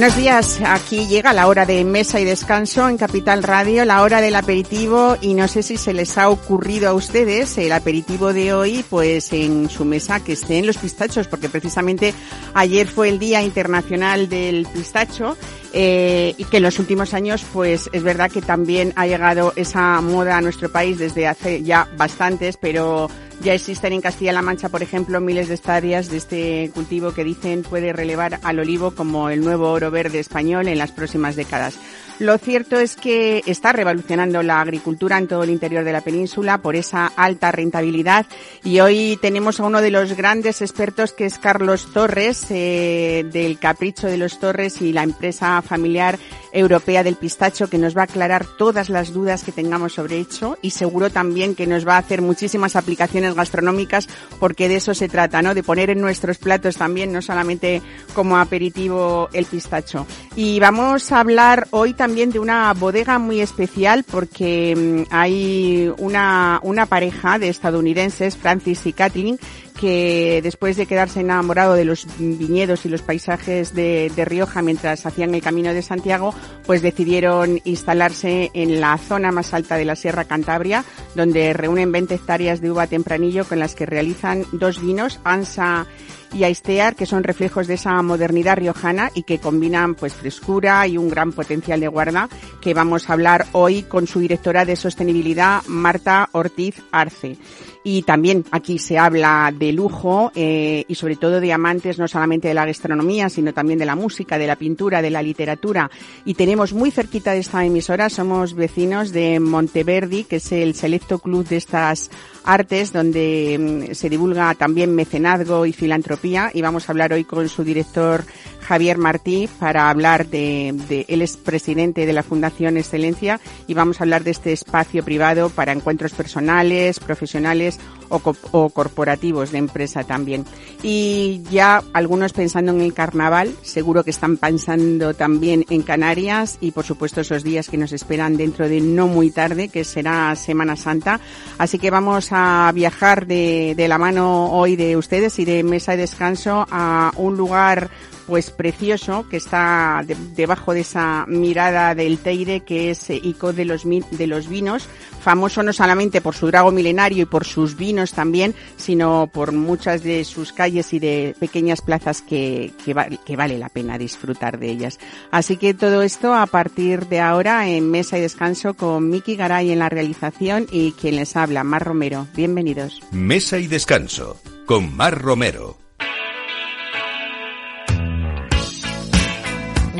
Buenos días, aquí llega la hora de mesa y descanso en Capital Radio, la hora del aperitivo y no sé si se les ha ocurrido a ustedes el aperitivo de hoy, pues en su mesa que estén los pistachos, porque precisamente ayer fue el Día Internacional del Pistacho eh, y que en los últimos años pues es verdad que también ha llegado esa moda a nuestro país desde hace ya bastantes, pero ya existen en Castilla-La Mancha, por ejemplo, miles de estadias de este cultivo que dicen puede relevar al olivo como el nuevo oro verde español en las próximas décadas. Lo cierto es que está revolucionando la agricultura en todo el interior de la península por esa alta rentabilidad y hoy tenemos a uno de los grandes expertos que es Carlos Torres eh, del Capricho de los Torres y la empresa familiar europea del pistacho que nos va a aclarar todas las dudas que tengamos sobre hecho y seguro también que nos va a hacer muchísimas aplicaciones gastronómicas porque de eso se trata, ¿no? De poner en nuestros platos también, no solamente como aperitivo el pistacho. Y vamos a hablar hoy también también de una bodega muy especial porque mm, hay una, una pareja de estadounidenses, Francis y Kathleen, que después de quedarse enamorado de los viñedos y los paisajes de, Rioja mientras hacían el camino de Santiago, pues decidieron instalarse en la zona más alta de la Sierra Cantabria, donde reúnen 20 hectáreas de uva tempranillo con las que realizan dos vinos, Ansa y Aistear, que son reflejos de esa modernidad riojana y que combinan pues frescura y un gran potencial de guarda, que vamos a hablar hoy con su directora de sostenibilidad, Marta Ortiz Arce. Y también aquí se habla de lujo eh, y sobre todo de amantes no solamente de la gastronomía, sino también de la música, de la pintura, de la literatura. Y tenemos muy cerquita de esta emisora, somos vecinos de Monteverdi, que es el selecto club de estas artes, donde mm, se divulga también mecenazgo y filantropía. Y vamos a hablar hoy con su director Javier Martí para hablar de, de, él es presidente de la Fundación Excelencia y vamos a hablar de este espacio privado para encuentros personales, profesionales o, corporativos de empresa también. Y ya algunos pensando en el carnaval, seguro que están pensando también en Canarias y por supuesto esos días que nos esperan dentro de no muy tarde, que será Semana Santa. Así que vamos a viajar de, de la mano hoy de ustedes y de Mesa de Descanso a un lugar pues precioso que está de, debajo de esa mirada del Teire que es eh, Ico de los, de los vinos, famoso no solamente por su drago milenario y por sus vinos también, sino por muchas de sus calles y de pequeñas plazas que, que vale la pena disfrutar de ellas. Así que todo esto a partir de ahora en Mesa y Descanso con Miki Garay en la realización y quien les habla, Mar Romero. Bienvenidos. Mesa y Descanso con Mar Romero.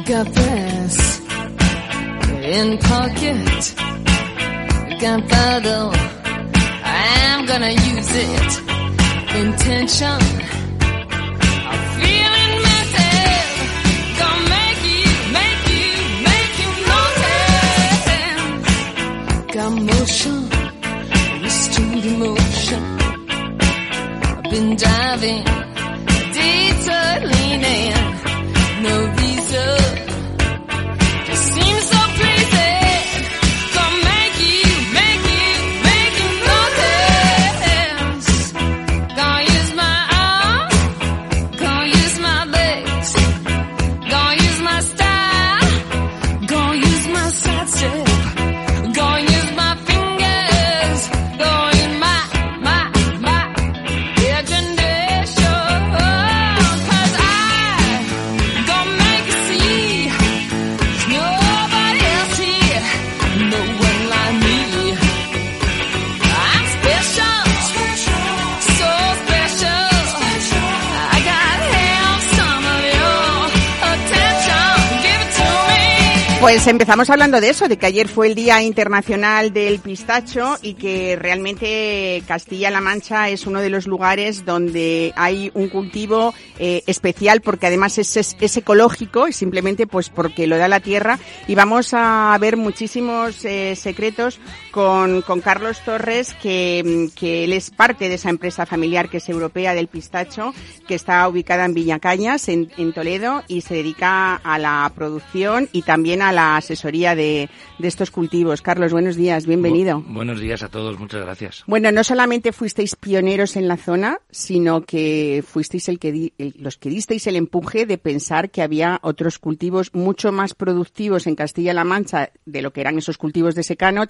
Got this in pocket. Gunpowder, I'm gonna use it. Intention, I'm feeling. Gonna make you, make you, make you notice. Got motion, restrained emotion. I've been diving, empezamos hablando de eso, de que ayer fue el Día Internacional del Pistacho y que realmente Castilla-La Mancha es uno de los lugares donde hay un cultivo eh, especial porque además es, ecológico y simplemente pues porque lo da la tierra. Y vamos a ver muchísimos eh, secretos con, con Carlos Torres que, que él es parte de esa empresa familiar que es europea del pistacho que está ubicada en Villacañas en, en Toledo y se dedica a la producción y también a la asesoría de, de estos cultivos. Carlos, buenos días, bienvenido. buenos días a todos, muchas gracias. Bueno, no solamente fuisteis pioneros en la zona, sino que fuisteis el que los que disteis el empuje de pensar que había otros cultivos mucho más productivos en Castilla-La Mancha de lo que eran esos cultivos de secano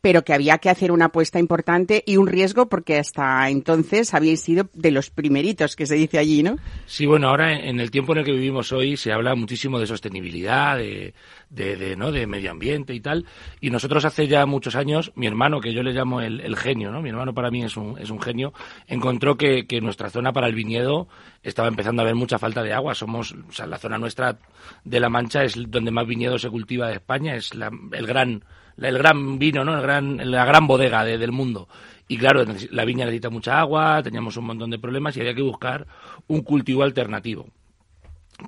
pero que había que hacer una apuesta importante y un riesgo porque hasta entonces habíais sido de los primeritos que se dice allí, ¿no? Sí, bueno, ahora en el tiempo en el que vivimos hoy se habla muchísimo de sostenibilidad, de de, ¿no? de medio ambiente y tal. Y nosotros hace ya muchos años, mi hermano, que yo le llamo el, genio, ¿no? mi hermano para mí es un, es un genio, encontró que, que nuestra zona para el viñedo estaba empezando a haber mucha falta de agua. Somos, o sea, la zona nuestra de La Mancha es donde más viñedo se cultiva de España, es la, el gran el gran vino, ¿no? El gran, la gran bodega del mundo. Y claro, la viña necesita mucha agua, teníamos un montón de problemas y había que buscar un cultivo alternativo.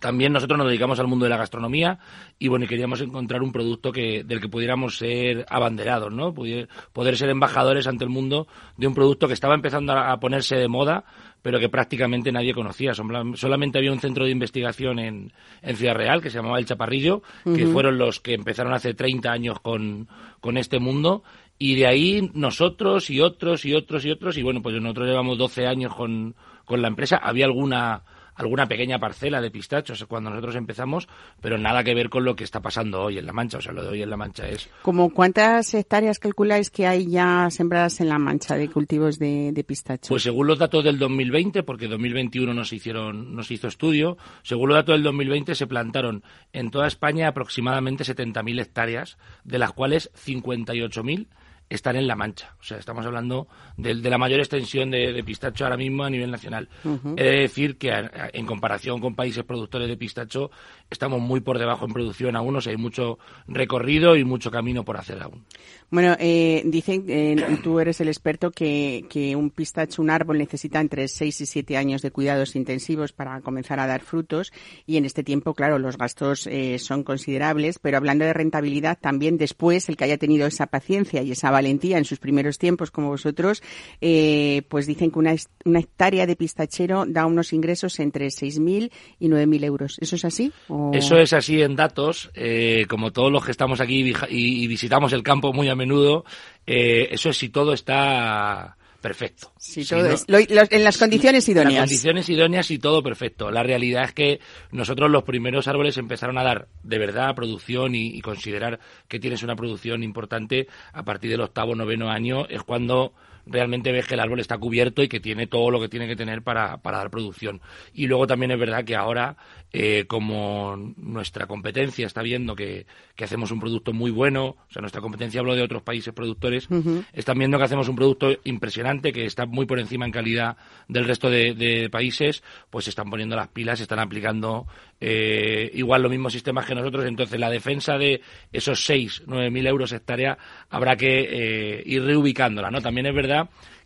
También nosotros nos dedicamos al mundo de la gastronomía y bueno, queríamos encontrar un producto que, del que pudiéramos ser abanderados, ¿no? Poder, ser embajadores ante el mundo de un producto que estaba empezando a ponerse de moda, pero que prácticamente nadie conocía. Solamente había un centro de investigación en, en Ciudad Real que se llamaba El Chaparrillo, que fueron los que empezaron hace 30 años con, con este mundo. Y de ahí nosotros y otros y otros y otros, y bueno, pues nosotros llevamos 12 años con, con la empresa. Había alguna alguna pequeña parcela de pistachos cuando nosotros empezamos, pero nada que ver con lo que está pasando hoy en La Mancha. O sea, lo de hoy en La Mancha es... ¿Como cuántas hectáreas calculáis que hay ya sembradas en La Mancha de cultivos de, de pistachos? Pues según los datos del 2020, porque 2021 no se hicieron, no se hizo estudio, según los datos del 2020 se plantaron en toda España aproximadamente 70.000 hectáreas, de las cuales 58.000 están en La Mancha. O sea, estamos hablando de, la mayor extensión de, pistacho ahora mismo a nivel nacional. He de decir que en comparación con países productores de pistacho estamos muy por debajo en producción aún, o sea, hay mucho recorrido y mucho camino por hacer aún. Bueno, eh, dicen, eh, tú eres el experto, que, que un pistacho, un árbol necesita entre 6 y 7 años de cuidados intensivos para comenzar a dar frutos y en este tiempo, claro, los gastos eh, son considerables, pero hablando de rentabilidad, también después el que haya tenido esa paciencia y esa valentía en sus primeros tiempos como vosotros, eh, pues dicen que una, una hectárea de pistachero da unos ingresos entre 6.000 y 9.000 euros. ¿Eso es así? Eso es así en datos, eh, como todos los que estamos aquí y, visitamos el campo muy a menudo, eh, eso es si todo está perfecto. en las condiciones idóneas. En las condiciones idóneas y todo perfecto. La realidad es que nosotros los primeros árboles empezaron a dar de verdad producción y, y considerar que tienes una producción importante a partir del octavo, noveno año, es cuando realmente ves que el árbol está cubierto y que tiene todo lo que tiene que tener para, para dar producción. Y luego también es verdad que ahora, eh, como nuestra competencia está viendo que, que, hacemos un producto muy bueno, o sea, nuestra competencia hablo de otros países productores, están viendo que hacemos un producto impresionante, que está muy por encima en calidad del resto de, de países, pues se están poniendo las pilas, se están aplicando eh, igual los mismos sistemas que nosotros. Entonces, la defensa de esos 6, 9 mil euros hectárea habrá que eh, ir reubicándola, ¿no? También es verdad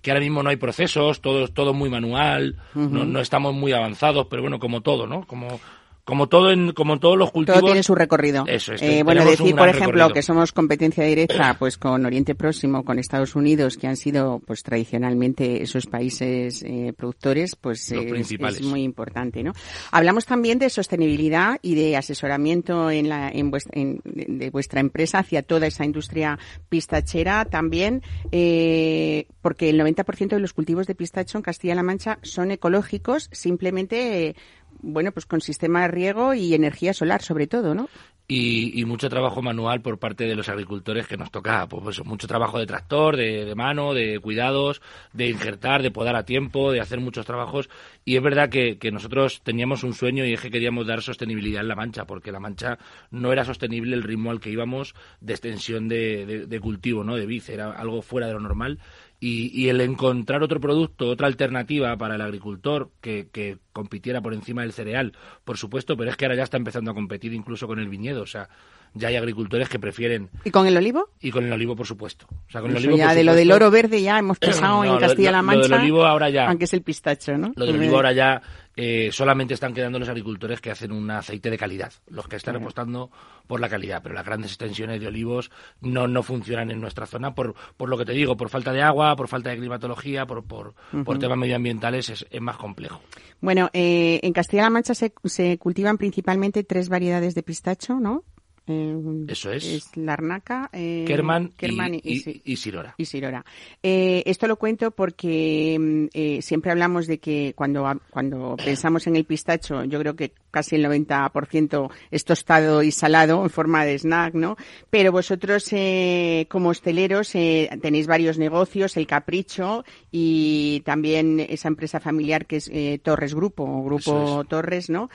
que ahora mismo no hay procesos, todo, todo muy manual, no, no, estamos muy avanzados, pero bueno, como todo, ¿no? Como como todo en como todos los cultivos todo tiene su recorrido. eso es, eh, bueno decir por ejemplo que somos competencia directa pues con Oriente Próximo con Estados Unidos que han sido pues tradicionalmente esos países eh, productores pues es, muy importante no hablamos también de sostenibilidad y de asesoramiento en la en, vuestra, de vuestra empresa hacia toda esa industria pistachera también eh, porque el 90% de los cultivos de pistacho en Castilla-La Mancha son ecológicos simplemente bueno, pues con sistema de riego y energía solar sobre todo, ¿no? Y, mucho trabajo manual por parte de los agricultores que nos toca, pues, pues mucho trabajo de tractor, de, mano, de cuidados, de injertar, de podar a tiempo, de hacer muchos trabajos. Y es verdad que, nosotros teníamos un sueño y es que queríamos dar sostenibilidad en La Mancha, porque La Mancha no era sostenible el ritmo al que íbamos de extensión de, de cultivo, ¿no? De vid, era algo fuera de lo normal y, el encontrar otro producto, otra alternativa para el agricultor que, que, compitiera por encima del cereal, por supuesto, pero es que ahora ya está empezando a competir incluso con el viñedo. O sea, ya hay agricultores que prefieren. ¿Y con el olivo? Y con el olivo, por supuesto. O sea, con Eso el olivo, ya por de lo del oro verde ya hemos pasado No, en Castilla-La Mancha. Lo del olivo ahora ya. Aunque es el pistacho, ¿no? Lo del olivo ahora ya eh, solamente están quedando los agricultores que hacen un aceite de calidad, los que están apostando por la calidad, pero las grandes extensiones de olivos no, no funcionan en nuestra zona por, por lo que te digo, por falta de agua, por falta de climatología, por, por, por temas medioambientales es, es más complejo. Bueno, eh, en Castilla-La Mancha se, se cultivan principalmente tres variedades de pistacho, ¿no? Eh, Eso es. Es la arnaca, eh, Kerman, Kerman y, y, Sirora. y Sirora. Eh, esto lo cuento porque mm, eh, siempre hablamos de que cuando, cuando pensamos en el pistacho, yo creo que casi el 90% es tostado y salado en forma de snack, ¿no? Pero vosotros, eh, como hosteleros, tenéis varios negocios, el Capricho y también esa empresa familiar que es Torres Grupo, Grupo es. Torres, ¿no?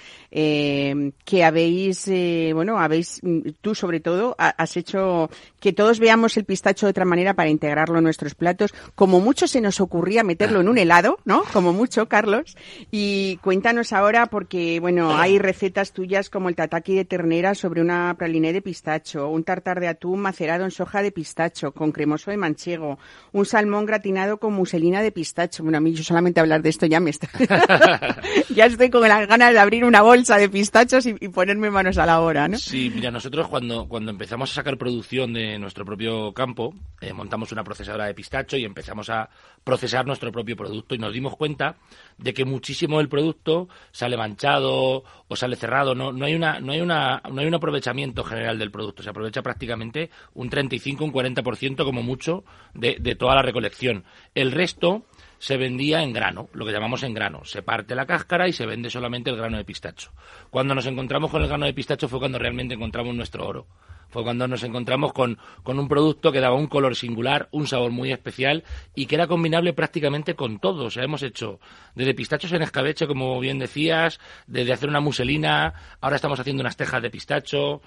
Que habéis, eh, bueno, habéis, mm, tú sobre todo, ha- has hecho que todos veamos el pistacho de otra manera para integrarlo en nuestros platos. Como mucho se nos ocurría meterlo en un helado, ¿no? Como mucho, Carlos. Y cuéntanos ahora, porque, bueno, hay recetas tuyas como el tataki de ternera sobre una praliné de pistacho, un tartar de atún macerado en soja de pistacho con cremoso de manchego, un salmón gratinado con muselina de pistacho. Bueno, a mí yo solamente hablar de esto ya me está... ya estoy con las ganas de abrir una bolsa de pistachos y, ponerme manos a la obra, ¿no? Sí, mira, nosotros cuando, cuando empezamos a sacar producción de nuestro propio campo, eh, montamos una procesadora de pistacho y empezamos a procesar nuestro propio producto y nos dimos cuenta de que muchísimo del producto sale manchado o sale cerrado, no, no hay una, no hay una, no hay un aprovechamiento general del producto, se aprovecha prácticamente un 35, un 40% como mucho de, de toda la recolección. El resto se vendía en grano, lo que llamamos en grano. Se parte la cáscara y se vende solamente el grano de pistacho. Cuando nos encontramos con el grano de pistacho fue cuando realmente encontramos nuestro oro. Fue cuando nos encontramos con, con un producto que daba un color singular, un sabor muy especial y que era combinable prácticamente con todo. O sea, hemos hecho desde pistachos en escabeche, como bien decías, desde hacer una muselina, ahora estamos haciendo unas tejas de pistacho,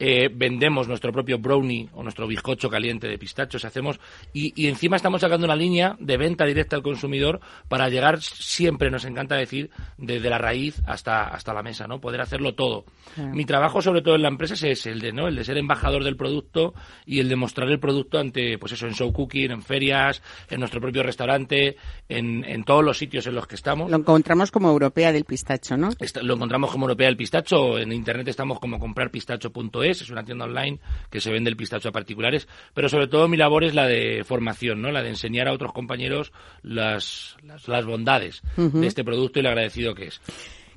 eh, vendemos nuestro propio brownie o nuestro bizcocho caliente de pistachos, hacemos y, y encima estamos sacando una línea de venta directa al consumidor para llegar siempre, nos encanta decir, desde la raíz hasta, hasta la mesa, ¿no? Poder hacerlo todo. Mi trabajo, sobre todo en la empresa, es ese, el de, ¿no? El de ser embajador del producto y el de mostrar el producto ante, pues eso, en show cooking, en ferias, en nuestro propio restaurante, en, en todos los sitios en los que estamos. Lo encontramos como europea del pistacho, ¿no? Lo encontramos como Europea el Pistacho. En internet estamos como comprarpistacho.es, es una tienda online que se vende el pistacho a particulares. Pero sobre todo mi labor es la de formación, ¿no? La de enseñar a otros compañeros las, las, las bondades de este producto y lo agradecido que es.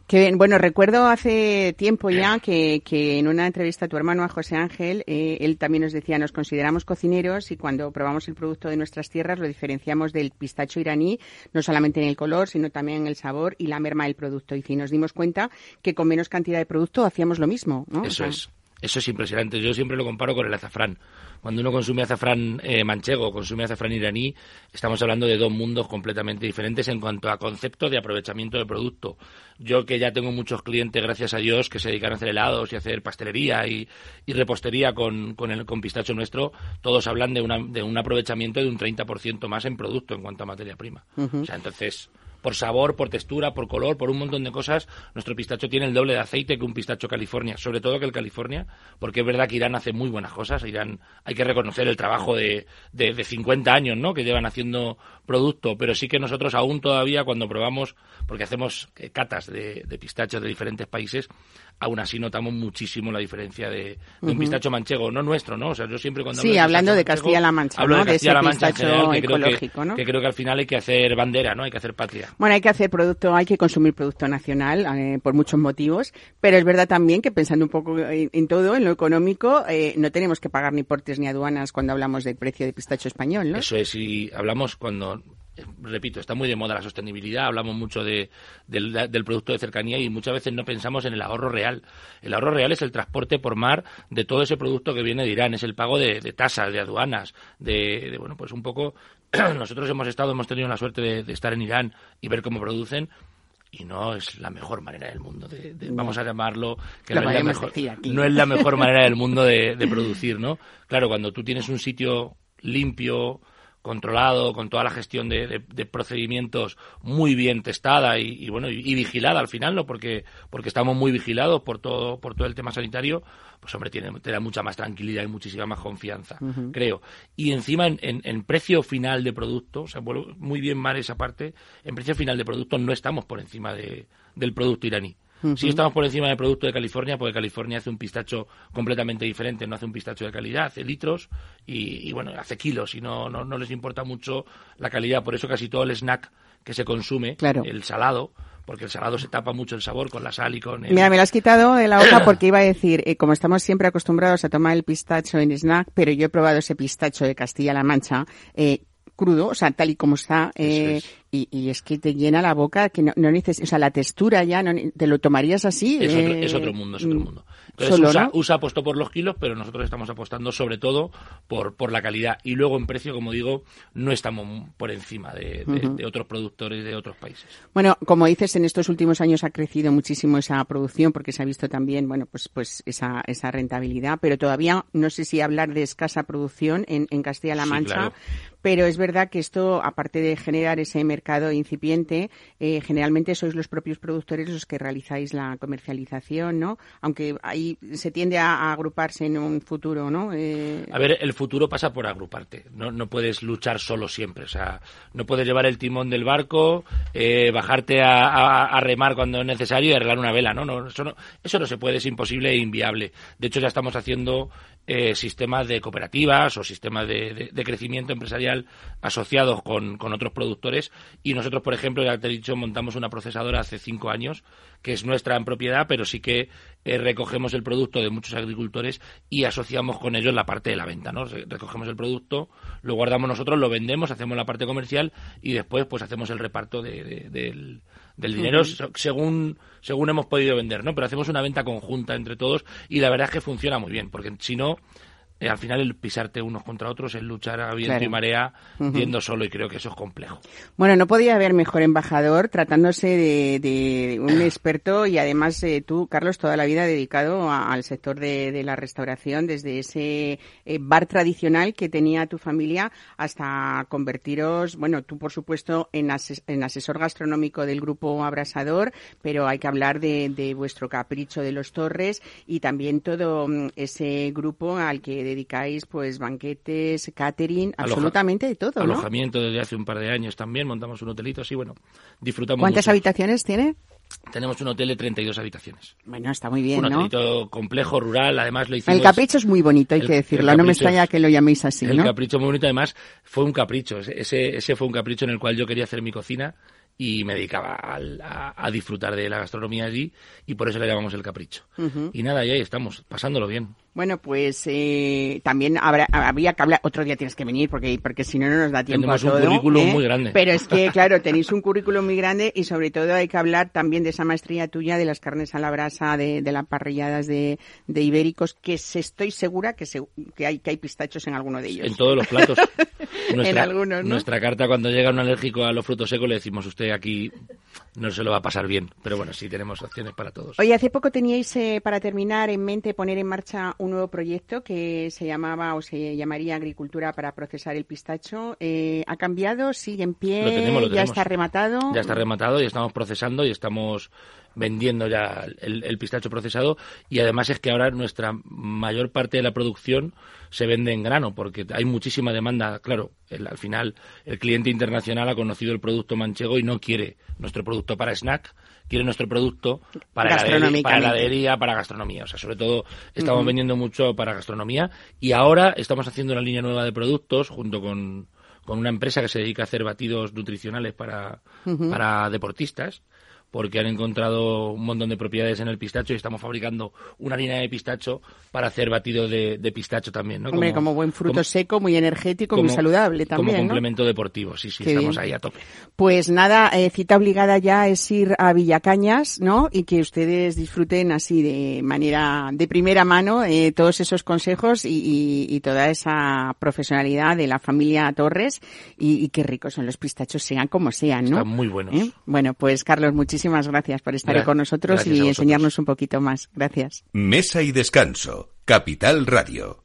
Que bien. Bueno, recuerdo hace tiempo ya que, que en una entrevista a tu hermano, a José Ángel, eh, él también nos decía, nos consideramos cocineros y cuando probamos el producto de nuestras tierras lo diferenciamos del pistacho iraní, no solamente en el color, sino también en el sabor y la merma del producto. Y si nos dimos cuenta que con menos cantidad de producto hacíamos lo mismo, ¿no? O Eso sea, es. Eso es impresionante. Yo siempre lo comparo con el azafrán. Cuando uno consume azafrán eh, manchego o consume azafrán iraní, estamos hablando de dos mundos completamente diferentes en cuanto a concepto de aprovechamiento del producto. Yo que ya tengo muchos clientes, gracias a Dios, que se dedican a hacer helados y a hacer pastelería y, y repostería con, con el con pistacho nuestro, todos hablan de, una, de un aprovechamiento de un 30% más en producto en cuanto a materia prima. O sea, entonces, por sabor, por textura, por color, por un montón de cosas, nuestro pistacho tiene el doble de aceite que un pistacho California, sobre todo que el California, porque es verdad que Irán hace muy buenas cosas. Irán, hay que reconocer el trabajo de, de, de 50 años, ¿no? Que llevan haciendo producto, pero sí que nosotros aún todavía cuando probamos, porque hacemos eh, catas de, de pistachos de diferentes países, aún así notamos muchísimo la diferencia de, de un pistacho manchego, no nuestro, ¿no? O sea, yo siempre cuando Sí, hablo de hablando de Castilla-La Mancha, hablo ¿no? de ese Castilla-La Mancha pistacho general, que creo que- ecológico, ¿no? que creo que al final hay que hacer bandera, ¿no? Hay que hacer patria. Bueno, hay que hacer producto, hay que consumir producto nacional eh, por muchos motivos, pero es verdad también que pensando un poco en, en todo, en lo económico, eh, no tenemos que pagar ni portes ni aduanas cuando hablamos del precio de pistacho español, ¿no? Eso es, y hablamos cuando, eh, repito, está muy de moda la sostenibilidad, hablamos mucho de, del, del producto de cercanía y muchas veces no pensamos en el ahorro real. El ahorro real es el transporte por mar de todo ese producto que viene de Irán, es el pago de, de tasas, de aduanas, de, de, bueno, pues un poco, nosotros hemos estado, hemos tenido la suerte de, de estar en Irán y ver cómo producen y no es la mejor manera del mundo de, de- vamos a llamarlo que no, es mejor, no es la mejor manera del mundo de, de producir no claro cuando tú tienes un sitio limpio controlado, con toda la gestión de, de, procedimientos muy bien testada y, bueno y, vigilada al final, ¿no? Porque porque estamos muy vigilados por todo por todo el tema sanitario, pues hombre tiene te da mucha más tranquilidad y muchísima más confianza, creo. Y encima en, en, precio final de producto, o sea, muy bien mal esa parte, en precio final de producto no estamos por encima de, del producto iraní. Sí estamos por encima del producto de California, porque California hace un pistacho completamente diferente, no hace un pistacho de calidad, hace litros y, bueno, hace kilos y no, no, no, les importa mucho la calidad. Por eso casi todo el snack que se consume, el salado, porque el salado se tapa mucho el sabor con la sal y con el... Mira, me lo has quitado de la hoja porque iba a decir, eh, como estamos siempre acostumbrados a tomar el pistacho en snack, pero yo he probado ese pistacho de Castilla-La Mancha, eh, crudo, o sea, tal y como está, eh, y, y, es que te llena la boca, que no, no necesitas, o sea, la textura ya, no, te lo tomarías así. Es, otro, es otro mundo, es otro mm, mundo. Entonces, USA, USA, apostó por los kilos, pero nosotros estamos apostando sobre todo por, por la calidad. Y luego en precio, como digo, no estamos por encima de, de, otros productores de otros países. Bueno, como dices, en estos últimos años ha crecido muchísimo esa producción porque se ha visto también, bueno, pues, pues esa, esa rentabilidad, pero todavía no sé si hablar de escasa producción en, en Castilla-La Mancha, pero es verdad que esto, aparte de generar ese mercado incipiente, eh, generalmente sois los propios productores los que realizáis la comercialización, ¿no? Aunque ahí se tiende a, agruparse en un futuro, ¿no? Eh... A ver, el futuro pasa por agruparte. No, no puedes luchar solo siempre. O sea, no puedes llevar el timón del barco, eh, bajarte a, remar cuando es necesario y arreglar una vela, ¿no? no, eso no eso no se puede, es imposible e inviable. De hecho, ya estamos haciendo sistemas de cooperativas o sistemas de, crecimiento empresarial asociados con, con, otros productores. Y nosotros, por ejemplo, ya te he dicho, montamos una procesadora hace cinco años, que es nuestra en propiedad, pero sí que eh, recogemos el producto de muchos agricultores y asociamos con ellos la parte de la venta. ¿no? Recogemos el producto, lo guardamos nosotros, lo vendemos, hacemos la parte comercial y después pues hacemos el reparto de, del del dinero según según hemos podido vender, ¿no? Pero hacemos una venta conjunta entre todos y la verdad es que funciona muy bien, porque si no eh, al final el pisarte unos contra otros, el luchar a viento y marea, viendo solo, y creo que eso es complejo. Bueno, no podía haber mejor embajador tratándose de, un experto y además eh, tú, Carlos, toda la vida dedicado al sector de, la restauración, desde ese eh, bar tradicional que tenía tu familia hasta convertiros, bueno, tú por supuesto en, en asesor gastronómico del grupo Abrasador, pero hay que hablar de, de vuestro capricho de los Torres y también todo mm, ese grupo al que dedicáis pues banquetes, catering, absolutamente de todo, Alojamiento desde hace un par de años también, montamos un hotelito así, bueno, disfrutamos ¿Cuántas habitaciones tiene? Tenemos un hotel de 32 habitaciones. Bueno, está muy bien, un hotelito complejo, rural, además lo hicimos... El capricho es muy bonito, hay que decirlo, no me extraña que lo llaméis así, El capricho muy bonito, además fue un capricho, ese, ese fue un capricho en el cual yo quería hacer mi cocina y me dedicaba a, disfrutar de la gastronomía allí y por eso le llamamos el capricho. Y nada, y ahí estamos, pasándolo bien. Bueno, pues eh, también habrá, habría que hablar, otro día tienes que venir porque, porque si no, no nos da tiempo a todo. un currículum ¿eh? muy grande. Pero es que, claro, tenéis un currículum muy grande y sobre todo hay que hablar también de esa maestría tuya de las carnes a la brasa, de, de las parrilladas de, de ibéricos, que se, estoy segura que, se, que, hay, que hay pistachos en alguno de ellos. En todos los platos. en algunos, ¿no? Nuestra carta, cuando llega un alérgico a los frutos secos, le decimos, usted aquí no se lo va a pasar bien. Pero bueno, sí tenemos opciones para todos. Oye, hace poco teníais, eh, para terminar, en mente poner en marcha un nuevo proyecto que se llamaba o se llamaría Agricultura para procesar el pistacho. Eh, ¿Ha cambiado? ¿Sigue en pie? ¿Ya está rematado? Ya está rematado y estamos procesando y estamos vendiendo ya el, pistacho procesado y además es que ahora nuestra mayor parte de la producción se vende en grano porque hay muchísima demanda. Claro, al final el cliente internacional ha conocido el producto manchego y no quiere nuestro producto para snack, quiere nuestro producto para heladería, para, heladería, para gastronomía. O sea, sobre todo estamos vendiendo mucho para gastronomía y ahora estamos haciendo una línea nueva de productos junto con, con una empresa que se dedica a hacer batidos nutricionales para, para deportistas porque han encontrado un montón de propiedades en el pistacho y estamos fabricando una línea de pistacho para hacer batido de, pistacho también, ¿no? Hombre, como, buen fruto seco, muy energético, muy saludable también, Como complemento deportivo, sí, sí, estamos ahí a tope. Pues nada, eh, cita obligada ya es ir a Villacañas, ¿no? Y que ustedes disfruten así de manera, de primera mano, eh, todos esos consejos y, toda esa profesionalidad de la familia Torres y, qué ricos son los pistachos, sean como sean, ¿no? Están muy buenos. ¿Eh? Bueno, pues Carlos, muchísimas muchísimas gracias por estar con nosotros y enseñarnos un poquito más. Gracias. Mesa y descanso. Capital Radio.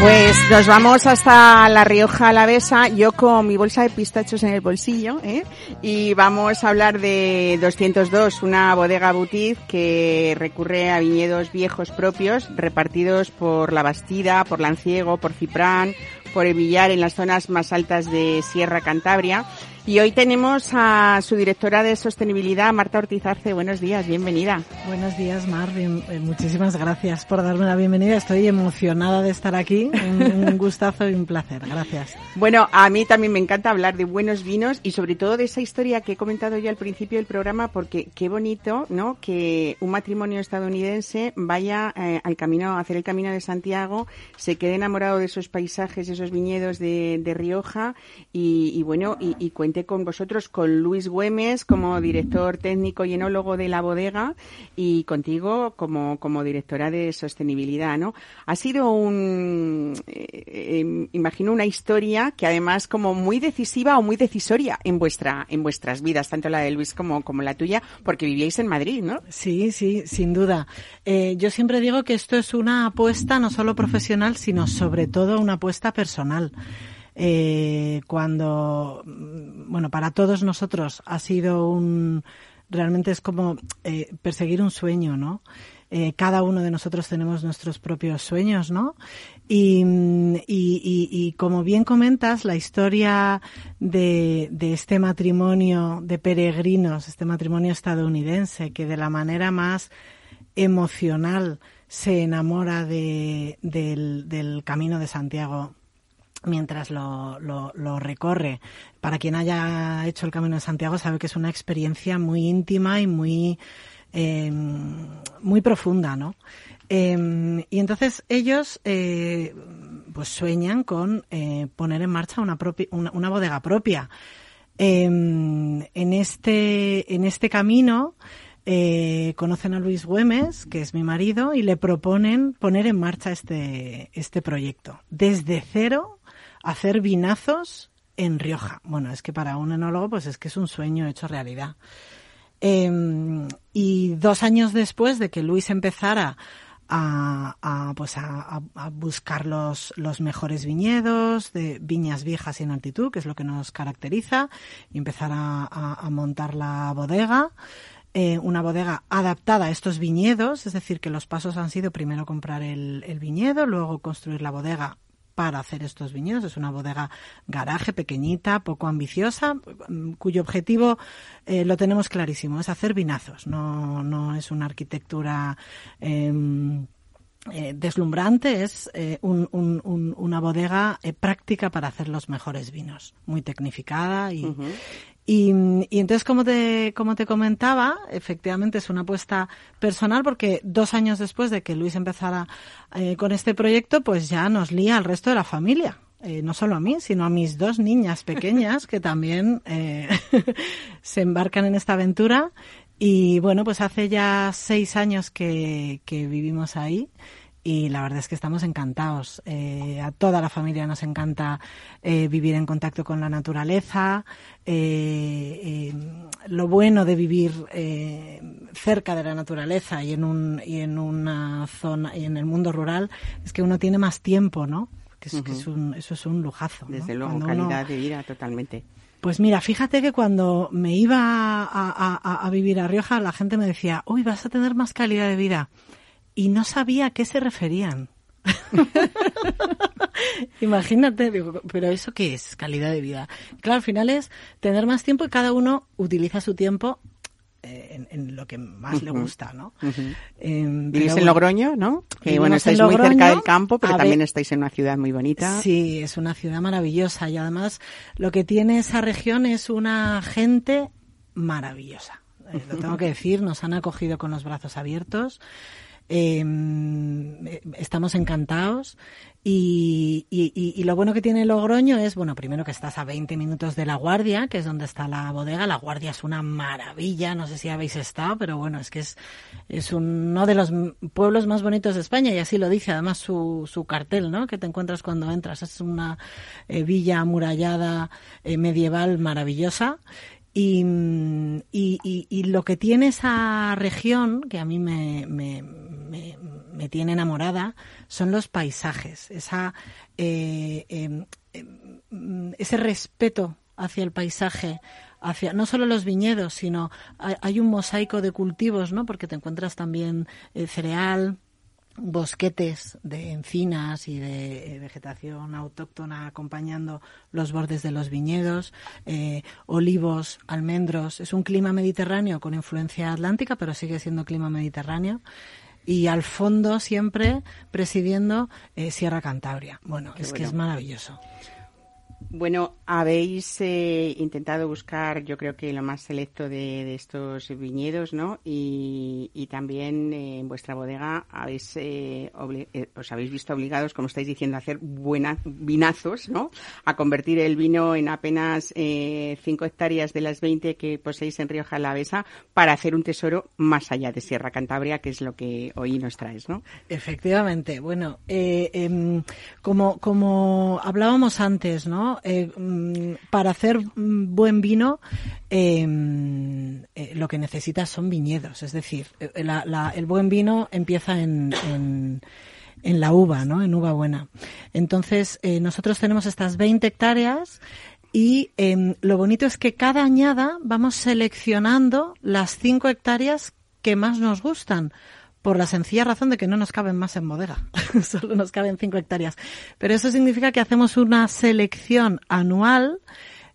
Pues nos vamos hasta La Rioja Alavesa, yo con mi bolsa de pistachos en el bolsillo, ¿eh? y vamos a hablar de 202, una bodega boutique que recurre a viñedos viejos propios, repartidos por La Bastida, por Lanciego, por Ciprán, por el Villar, en las zonas más altas de Sierra Cantabria. Y hoy tenemos a su directora de sostenibilidad, Marta Ortiz Arce. Buenos días, bienvenida. Buenos días, Mar. Bien- eh, muchísimas gracias por darme la bienvenida. Estoy emocionada de estar aquí. Un, un gustazo y un placer. Gracias. Bueno, a mí también me encanta hablar de buenos vinos y sobre todo de esa historia que he comentado yo al principio del programa porque qué bonito, ¿no? Que un matrimonio estadounidense vaya eh, al camino, a hacer el camino de Santiago, se quede enamorado de esos paisajes, esos viñedos de, de Rioja y, y bueno, y, y cuente con vosotros, con Luis Güemes como director técnico y enólogo de la bodega y contigo como, como directora de sostenibilidad, ¿no? Ha sido un, eh, eh, imagino una historia que además como muy decisiva o muy decisoria en vuestra, en vuestras vidas, tanto la de Luis como, como la tuya, porque vivíais en Madrid, ¿no? Sí, sí, sin duda. Eh, yo siempre digo que esto es una apuesta no solo profesional, sino sobre todo una apuesta personal. Eh, cuando, mm, bueno, para todos nosotros ha sido un, realmente es como eh, perseguir un sueño, ¿no? Eh, cada uno de nosotros tenemos nuestros propios sueños, ¿no? Y, mm, y, y- y como bien comentas, la historia de, este matrimonio de peregrinos, este matrimonio estadounidense, que de la manera más emocional se enamora de, del camino de Santiago mientras lo, lo, recorre. Para quien haya hecho el Camino de Santiago sabe que es una experiencia muy íntima y muy, eh, muy profunda, ¿no? Eh, y entonces ellos eh, pues sueñan con eh, poner en marcha una, una, una bodega propia. Eh, en este en este camino eh, conocen a Luis Güemes, que es mi marido, y le proponen poner en marcha este este proyecto desde cero, hacer vinazos en Rioja. Bueno, es que para un enólogo pues es que es un sueño hecho realidad. Eh, y dos años después de que Luis empezara a, pues a, buscar los, los mejores viñedos de viñas viejas y en altitud, que es lo que nos caracteriza, y empezar a, montar la bodega. eh, una bodega adaptada a estos viñedos, es decir, que los pasos han sido primero comprar el viñedo, luego construir la bodega para hacer estos viñedos. Es una bodega garaje pequeñita, poco ambiciosa, mm, cuyo objetivo eh, lo tenemos clarísimo, es hacer vinazos. No, no es una arquitectura em, eh, deslumbrante, es eh, un- un- un- una bodega práctica para hacer los mejores vinos, muy tecnificada y, y, y entonces, como te, como te comentaba, efectivamente es una apuesta personal porque dos años después de que Luis empezara eh, con este proyecto, pues ya nos lía al resto de la familia. Eh, no solo a mí, sino a mis dos niñas pequeñas que también eh, se embarcan en esta aventura. Y bueno, pues hace ya seis años que, que vivimos ahí y la verdad es que estamos encantados. Eh, a toda la familia nos encanta eh, vivir en contacto con la naturaleza. Eh, eh, lo bueno de vivir eh, cerca de la naturaleza y en un y en una zona y en el mundo rural es que uno tiene más tiempo, ¿no? Que es, que es un, eso es un lujazo. ¿no? Desde luego, Cuando uno- calidad de vida totalmente. pues mira, fíjate que cuando me iba a, a- a- a vivir a Rioja, la gente me decía, uy, vas a tener más calidad de vida. Y no sabía a qué se referían. Imagínate, digo, pero ¿eso qué es calidad de vida? Claro, al final es tener más tiempo y cada uno utiliza su tiempo eh, en, en lo que más le gusta, ¿no? Eh, Vivís en Logroño, ¿no? Que bueno, en estáis muy cerca del campo, pero A también ver- estáis en una ciudad muy bonita. Sí, es una ciudad maravillosa y además lo que tiene esa región es una gente maravillosa. Eh, lo tengo que decir, nos han acogido con los brazos abiertos. Eh, eh, estamos encantados. Y, y- lo bueno que tiene Logroño es, bueno, primero que estás a 20 minutos de La Guardia, que es donde está la bodega. La Guardia es una maravilla, no sé si habéis estado, pero bueno, es que es, es uno de los pueblos más bonitos de España y así lo dice además su, su cartel, ¿no? Que te encuentras cuando entras. Es una eh, villa amurallada eh, medieval maravillosa. Y, y, y- lo que tiene esa región, que a mí me, me, me- tiene enamorada, son los paisajes, esa, eh, em, em, ese respeto hacia el paisaje, hacia no solo los viñedos, sino hay, hay un mosaico de cultivos, ¿no? Porque te encuentras también eh, cereal, bosquetes de encinas y de eh, vegetación autóctona acompañando los bordes de los viñedos, eh, olivos, almendros. Es un clima mediterráneo con influencia atlántica, pero sigue siendo clima mediterráneo. Y al fondo siempre presidiendo eh, Sierra Cantabria. Bueno, Qué es que es maravilloso. Bueno, habéis eh, intentado buscar, yo creo que lo más selecto de, estos viñedos, ¿no? Y, también eh, en vuestra bodega habéis, eh, eh, os habéis visto obligados, como estáis diciendo, a hacer buenas vinazos, ¿no? A convertir el vino en apenas 5 hectáreas de las 20 que poseéis en Rioja Alavesa para hacer un tesoro más allá de Sierra Cantabria, que es lo que hoy nos traes, ¿no? Efectivamente. Bueno, eh, em, como, como hablábamos antes, ¿no? Eh, mm, para hacer mm, buen vino, em, eh, lo que necesitas son viñedos. Es decir, eh, el buen vino empieza en, en, la uva, ¿no? En uva buena. Entonces, nosotros tenemos estas 20 hectáreas y em, lo bonito es que cada añada vamos seleccionando las 5 hectáreas que más nos gustan por la sencilla razón de que no nos caben más en bodega. Solo nos caben 5 hectáreas. Pero eso significa que hacemos una selección anual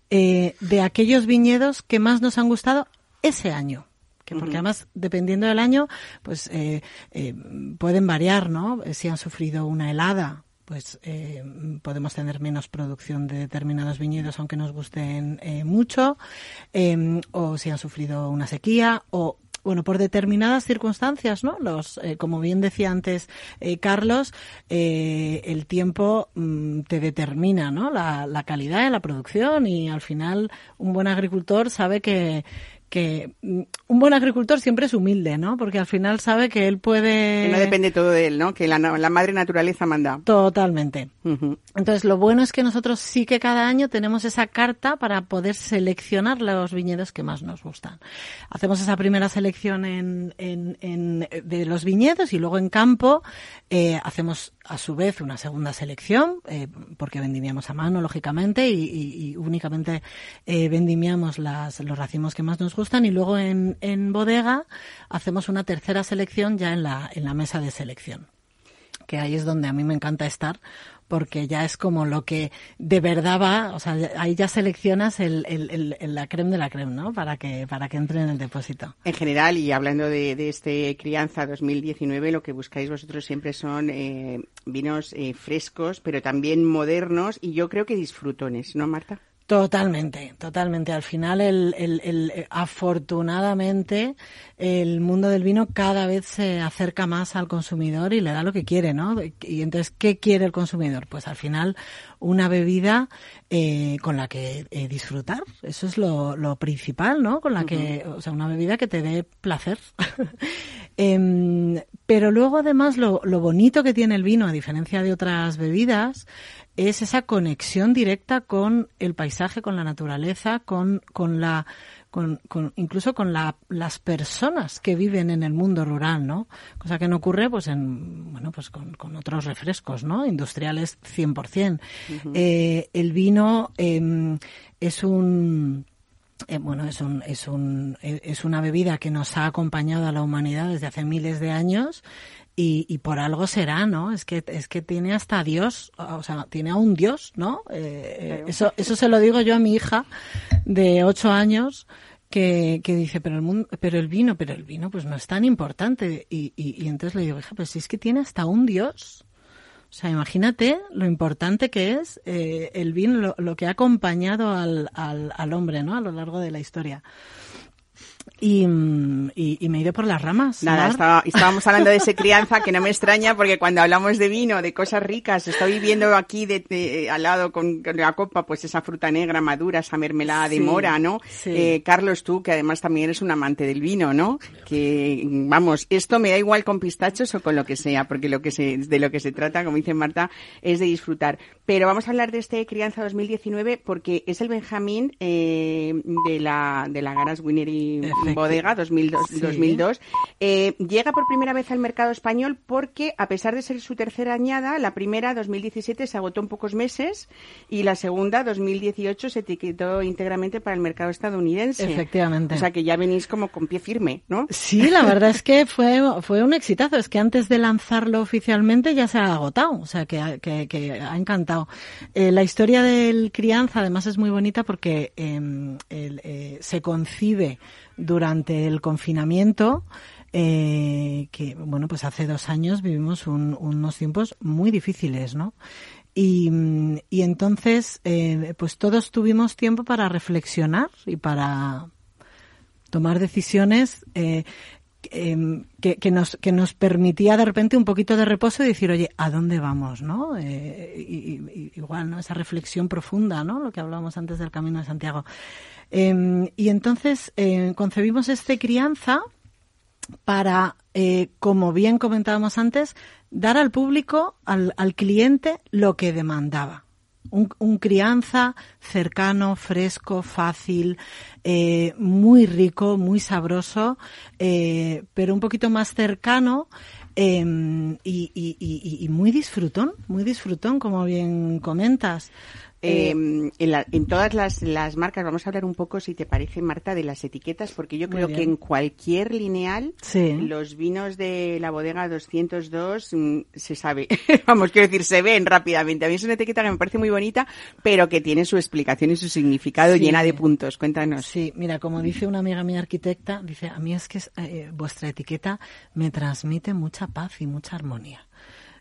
eh, de aquellos viñedos que más nos han gustado ese año. Que porque además, dependiendo del año, pues eh, eh, pueden variar, ¿no? Si han sufrido una helada, pues eh, podemos tener menos producción de determinados viñedos, aunque nos gusten mucho, eh, o si han sufrido una sequía, o bueno, por determinadas circunstancias, ¿no? Los, eh, como bien decía antes eh, Carlos, eh, el tiempo mm, te determina, ¿no? La, la calidad de la producción y al final un buen agricultor sabe que que mm, un buen agricultor siempre es humilde, ¿no? Porque al final sabe que él puede Que no depende todo de él, ¿no? Que la, la madre naturaleza manda. totalmente. Entonces, lo bueno es que nosotros sí que cada año tenemos esa carta para poder seleccionar los viñedos que más nos gustan. Hacemos esa primera selección en, en- en- de los viñedos y luego en campo eh, hacemos a su vez una segunda selección, eh, porque vendimiamos a mano, lógicamente, y, y- y únicamente eh, vendimiamos las, los racimos que más nos gustan y luego en, en bodega hacemos una tercera selección ya en la, en la mesa de selección que ahí es donde a mí me encanta estar, porque ya es como lo que de verdad va, o sea, ahí ya seleccionas el, el, el- el- la creme de la creme, ¿no? Para que, para que entre en el depósito. En general, y hablando de, de este Crianza 2019, lo que buscáis vosotros siempre son eh, vinos eh, frescos, pero también modernos y yo creo que disfrutones, ¿no, Marta? Totalmente, totalmente. Al final, el, el, el- eh, afortunadamente, el mundo del vino cada vez se acerca más al consumidor y le da lo que quiere, ¿no? Y entonces, ¿qué quiere el consumidor? Pues al final, una bebida eh, con la que eh, disfrutar. Eso es lo, lo principal, ¿no? Con la que, o sea, una bebida que te dé placer. Em, pero luego, además, lo, lo bonito que tiene el vino, a diferencia de otras bebidas, es esa conexión directa con el paisaje, con la naturaleza, con, con la, con, con- incluso con la, las personas que viven en el mundo rural, ¿no? Cosa que no ocurre, pues, en, bueno, pues con, con otros refrescos, ¿no? Industriales 100%. Eh, el vino em, es un, eh, bueno, es, un, es, un, eh, es una bebida que nos ha acompañado a la humanidad desde hace miles de años y, y por algo será, ¿no? Es que, es que tiene hasta Dios, o sea, tiene a un Dios, ¿no? Eh, eso, eso se lo digo yo a mi hija de ocho años que, que dice, pero el mundo, pero el vino, pero el vino pues no es tan importante. Y, y, y entonces le digo, hija, pues si es que tiene hasta un Dios. O sea, imagínate lo importante que es eh, el vino, lo, lo que ha acompañado al, al, al hombre, ¿no? A lo largo de la historia. Y, y, y me he ido por las ramas. Nada, estaba- estábamos hablando de ese crianza que no me extraña porque cuando hablamos de vino, de cosas ricas, estoy viendo aquí de, de- al lado con, con la copa, pues esa fruta negra madura, esa mermelada de mora, ¿no? sí. Eh, Carlos, tú que además también eres un amante del vino, ¿no? Que vamos, esto me da igual con pistachos o con lo que sea, porque lo que se, de lo que se trata, como dice Marta, es de disfrutar. Pero vamos a hablar de este crianza 2019 porque es el Benjamín eh, de la de la Garas Winery Bodega 2002, Sí. 2002. Eh, llega por primera vez al mercado español porque, a pesar de ser su tercera añada, la primera, 2017, se agotó en pocos meses y la segunda, 2018, se etiquetó íntegramente para el mercado estadounidense. Efectivamente. O sea que ya venís como con pie firme, ¿no? Sí, la verdad es que fue, fue un exitazo. Es que antes de lanzarlo oficialmente ya se ha agotado. O sea, que, que, que ha encantado. Eh, la historia del crianza, además, es muy bonita porque el, eh, se concibe durante el confinamiento. eh, que bueno pues hace dos años vivimos un- unos tiempos muy difíciles no y, entonces pues todos tuvimos tiempo para reflexionar y para tomar decisiones em, que, que nos, que nos permitía de repente un poquito de reposo y decir, oye, ¿a dónde vamos? ¿no? Eh, y- igual, ¿no? Esa reflexión profunda, ¿no? Lo que hablábamos antes del Camino de Santiago. Em, y entonces eh, concebimos este crianza para, eh, como bien comentábamos antes, dar al público, al, al cliente, lo que demandaba. Un, un crianza cercano, fresco, fácil, eh, muy rico, muy sabroso, eh, pero un poquito más cercano eh, y, y- y- y muy disfrutón, muy disfrutón, como bien comentas. Eh, en, la- en todas las, las marcas, vamos a hablar un poco, si te parece, Marta, de las etiquetas, porque yo creo que en cualquier lineal, Sí. los vinos de la bodega 202 mm, se sabe, vamos, quiero decir, se ven rápidamente. A mí es una etiqueta que me parece muy bonita, pero que tiene su explicación y su significado Sí. llena de puntos. Cuéntanos. Sí, mira, como dice una amiga mía arquitecta, dice, a mí es que eh, vuestra etiqueta me transmite mucha paz y mucha armonía.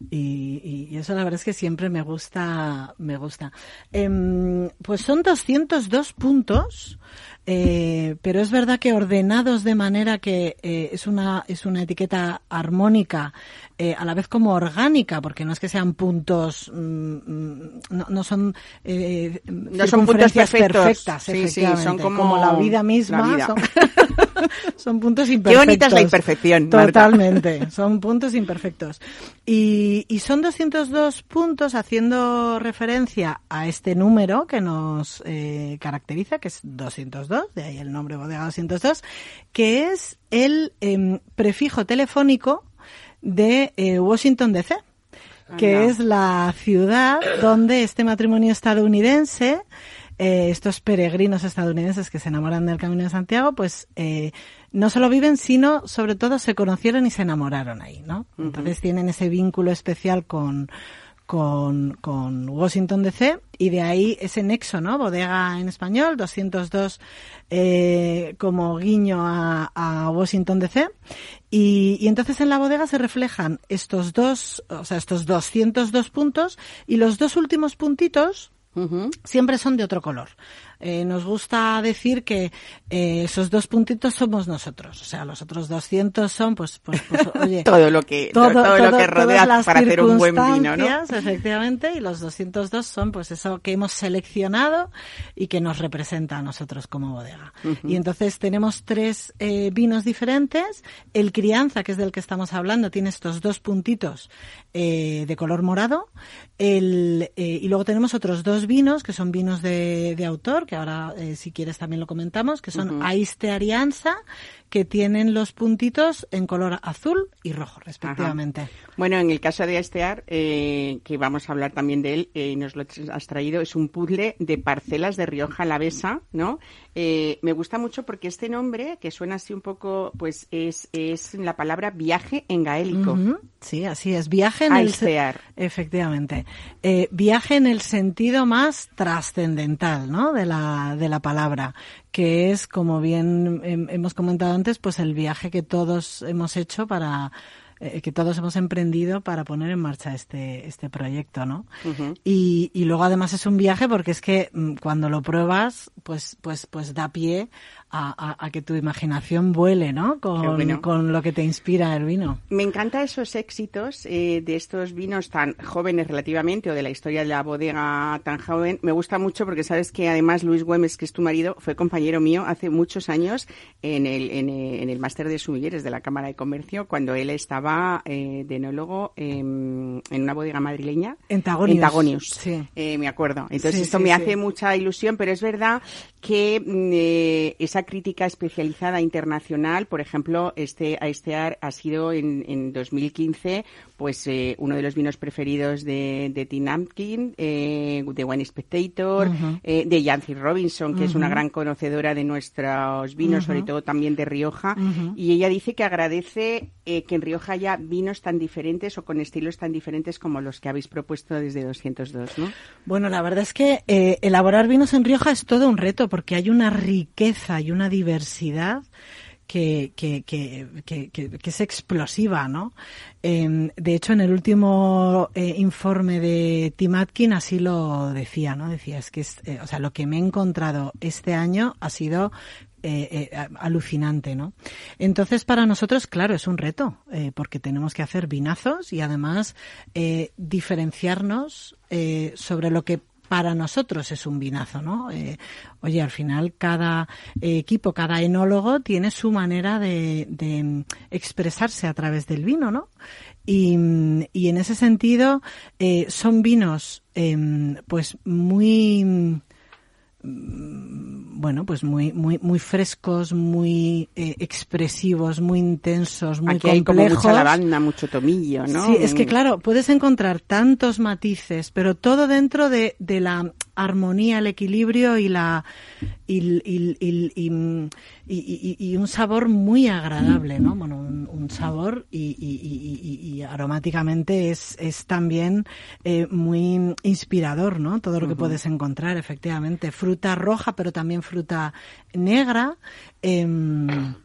Y, y eso la verdad es que siempre me gusta, me gusta. Em, pues son 202 puntos, eh, pero es verdad que ordenados de manera que eh, es una es una etiqueta armónica, eh, a la vez como orgánica, porque no es que sean puntos, mm, mm, no, no son eh, No son puntos perfectos. perfectas, Sí, sí, son como la vida misma. la vida. Son, son puntos Qué imperfectos. bonita es la imperfección, Marta. Totalmente, son puntos imperfectos. Y, y son 202 puntos haciendo referencia a este número que nos eh, caracteriza, que es 202, de ahí el nombre bodega 202, que es el em, prefijo telefónico de eh, Washington DC que Anda. es la ciudad donde este matrimonio estadounidense, eh, estos peregrinos estadounidenses que se enamoran del Camino de Santiago, pues eh, no solo viven, sino sobre todo se conocieron y se enamoraron ahí, ¿no? Entonces tienen ese vínculo especial con, con, con Washington DC y de ahí ese nexo, ¿no? Bodega en español, 202 eh, como guiño a, a Washington DC y, y entonces en la bodega se reflejan estos dos, o sea, estos 202 puntos y los dos últimos puntitos siempre son de otro color. Eh, nos gusta decir que eh, esos dos puntitos somos nosotros. O sea, los otros 200 son, pues, pues, pues oye, Todo lo que, todo, lo que rodea para hacer un buen vino, ¿no? Efectivamente, y los 202 son pues eso que hemos seleccionado y que nos representa a nosotros como bodega. Y entonces tenemos tres eh, vinos diferentes. El crianza, que es del que estamos hablando, tiene estos dos puntitos eh, de color morado. El, eh, y luego tenemos otros dos vinos, que son vinos de, de autor, que ahora eh, si quieres también lo comentamos, que son Aiste Arianza, que tienen los puntitos en color azul y rojo, respectivamente. Bueno, en el caso de Estear, eh, que vamos a hablar también de él, eh, nos lo has traído, es un puzzle de parcelas de Rioja Alavesa, ¿no? Eh, me gusta mucho porque este nombre, que suena así un poco, pues es, es la palabra viaje en gaélico. Sí, así es. Viaje en el Aistear. efectivamente. Eh, viaje en el sentido más trascendental, ¿no? De la de la palabra, que es como bien hem- hemos comentado antes, pues el viaje que todos hemos hecho para eh, que todos hemos emprendido para poner en marcha este, este proyecto, ¿no? y, y luego además es un viaje porque es que mm, cuando lo pruebas, pues, pues, pues da pie a, a- a que tu imaginación vuele, ¿no? Con, bueno. con lo que te inspira el vino. Me encanta esos éxitos eh, de estos vinos tan jóvenes relativamente o de la historia de la bodega tan joven. Me gusta mucho porque sabes que además Luis Güemes, que es tu marido, fue compañero mío hace muchos años en el, en, eh, en el máster de sumilleres de la Cámara de Comercio cuando él estaba eh, de enólogo em, en una bodega madrileña. En Tagonius. En Tagonius. Sí. Eh, me acuerdo. Entonces Sí, esto sí, me hace mucha ilusión, pero es verdad que mm, eh, esa crítica especializada internacional, por ejemplo, este a este ar ha sido en, en 2015 pues eh, uno de los vinos preferidos de, de Tim Ampkin, eh, de Wine Spectator, eh, de Yancy Robinson, que es una gran conocedora de nuestros vinos, sobre todo también de Rioja, y ella dice que agradece que en Rioja haya vinos tan diferentes o con estilos tan diferentes como los que habéis propuesto desde 202, ¿no? Bueno, la verdad es que elaborar vinos en Rioja es todo un reto porque hay una riqueza y una diversidad que, que, que, que, es explosiva, ¿no? Eh, de hecho, en el último eh, informe de Tim Atkin así lo decía, ¿no? Decía, es que, es, eh, o sea, lo que me he encontrado este año ha sido eh, alucinante, ¿no? Entonces, para nosotros, claro, es un reto, porque tenemos que hacer vinazos y además diferenciarnos sobre lo que para nosotros es un vinazo, ¿no? Eh, oye, al final cada eh, equipo, cada enólogo tiene su manera de, de, expresarse a través del vino, ¿no? Y, en ese sentido eh, son vinos, em, pues muy bueno, pues muy, muy, muy frescos, muy eh, expresivos, muy intensos, muy Aquí hay como complejos. mucha lavanda, mucho tomillo, ¿no? Sí, es que claro, puedes encontrar tantos matices, pero todo dentro de, de la armonía, el equilibrio y la y, y- y- y- un sabor muy agradable, ¿no? Bueno, un, un sabor y, aromáticamente es, es también eh, muy inspirador, ¿no? Todo lo que puedes encontrar, efectivamente. Fruta roja, pero también fruta negra. em,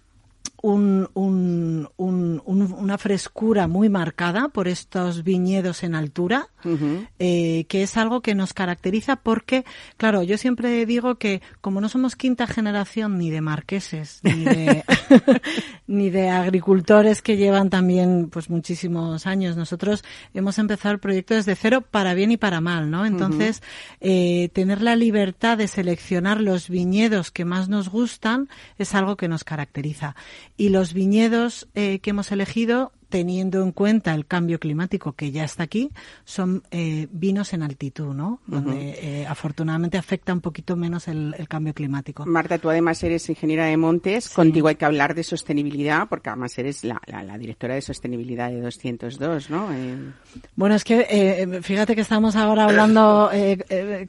un, un- un- un- una frescura muy marcada por estos viñedos en altura, eh, que es algo que nos caracteriza porque, claro, yo siempre digo que como no somos quinta generación ni de marqueses, ni de, ni de agricultores que llevan también pues muchísimos años, nosotros hemos empezado el proyecto desde cero para bien y para mal, ¿no? Entonces, eh, tener la libertad de seleccionar los viñedos que más nos gustan es algo que nos caracteriza. Y los viñedos eh, que hemos elegido, teniendo en cuenta el cambio climático que ya está aquí, son eh, vinos en altitud, ¿no? Donde eh, afortunadamente afecta un poquito menos el, el cambio climático. Marta, tú además eres ingeniera de montes, contigo hay que hablar de sostenibilidad, porque además eres la, la- la directora de sostenibilidad de 202, ¿no? Eh, Bueno, es que eh, fíjate que estamos ahora hablando,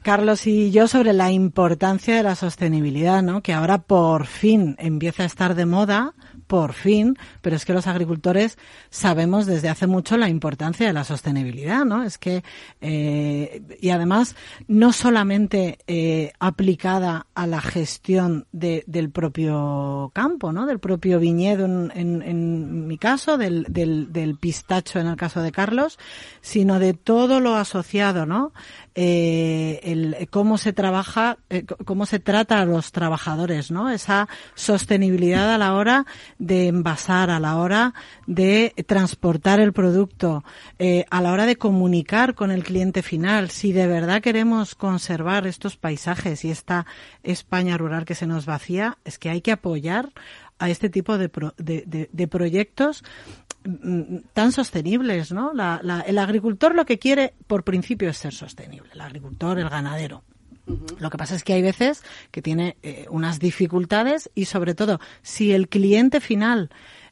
Carlos y yo, sobre la importancia de la sostenibilidad, ¿no? Que ahora por fin empieza a estar de moda, por fin, pero es que los agricultores sabemos desde hace mucho la importancia de la sostenibilidad, ¿no? Es que, eh, y además, no solamente eh, aplicada a la gestión de- del propio campo, ¿no? Del propio viñedo en, en- en mi caso, del, del, del pistacho en el caso de Carlos, sino de todo lo asociado, ¿no? Eh, el, cómo se trabaja, eh, cómo se trata a los trabajadores, ¿no? Esa sostenibilidad a la hora de envasar, a la hora de transportar el producto, eh, a la hora de comunicar con el cliente final. Si de verdad queremos conservar estos paisajes y esta España rural que se nos vacía, es que hay que apoyar a este tipo de, pro- de, de- proyectos tan sostenibles, ¿no? La- la- el agricultor lo que quiere, por principio, es ser sostenible. El agricultor, el ganadero. Lo que pasa es que hay veces que tiene eh, unas dificultades y, sobre todo, si el cliente final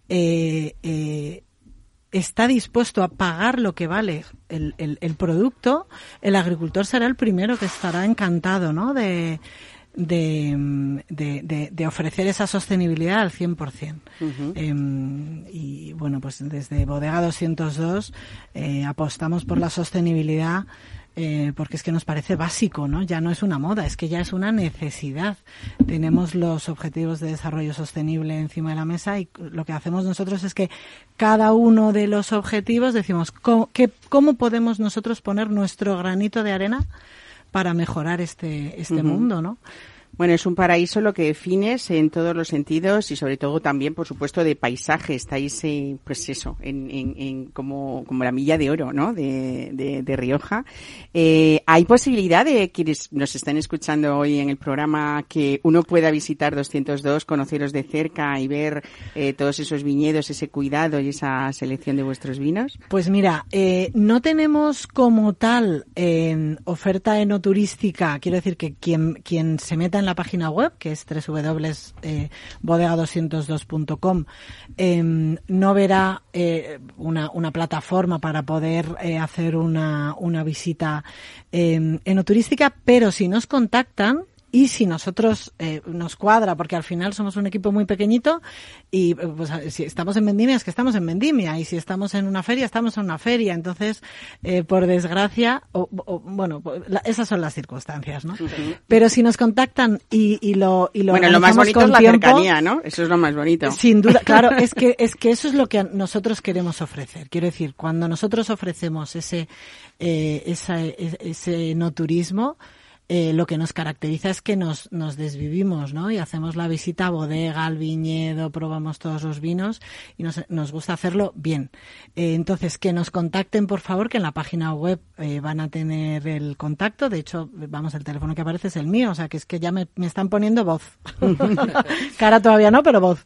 eh, eh, está dispuesto a pagar lo que vale el, el- el producto, el agricultor será el primero que estará encantado, ¿no? De, de, de, de- de ofrecer esa sostenibilidad al 100%. Em, y bueno, pues desde Bodega 202 eh, apostamos por la sostenibilidad eh, porque es que nos parece básico, ¿no? Ya no es una moda, es que ya es una necesidad. Tenemos los objetivos de desarrollo sostenible encima de la mesa y lo que hacemos nosotros es que cada uno de los objetivos decimos cómo, qué- cómo podemos nosotros poner nuestro granito de arena para mejorar este, este mundo, ¿no? Bueno, es un paraíso lo que defines en todos los sentidos y sobre todo también, por supuesto, de paisaje. Estáis, eh, pues eso, en, en, en como, como la milla de oro, ¿no? De, de, de Rioja. Eh, ¿Hay posibilidad de quienes nos están escuchando hoy en el programa que uno pueda visitar 202, conoceros de cerca y ver eh, todos esos viñedos, ese cuidado y esa selección de vuestros vinos? Pues mira, eh, no tenemos como tal eh, oferta enoturística, quiero decir que quien, quien se meta en la página web, que es www.bodega202.com, eh, no verá eh, una, una plataforma para poder eh, hacer una, una visita eh, enoturística, pero si nos contactan, y si nosotros eh, nos cuadra, porque al final somos un equipo muy pequeñito y eh, pues, si estamos en Vendimia es que estamos en Vendimia y si estamos en una feria estamos en una feria. Entonces, eh, por desgracia, o, o, bueno, la- esas son las circunstancias, ¿no? Pero si nos contactan y, y lo y lo bueno, lo más organizamos bonito es con la tiempo, cercanía, ¿no? Eso es lo más bonito. sin duda, claro, es que es que eso es lo que nosotros queremos ofrecer. Quiero decir, cuando nosotros ofrecemos ese eh, esa- e- ese no turismo, eh, lo que nos caracteriza es que nos, nos desvivimos, ¿no? Y hacemos la visita a bodega, al viñedo, probamos todos los vinos y nos, nos gusta hacerlo bien. Eh, entonces, que nos contacten, por favor, que en la página web eh, van a tener el contacto. De hecho, vamos, el teléfono que aparece es el mío, o sea, que es que ya me, me están poniendo voz. Cara todavía no, pero voz.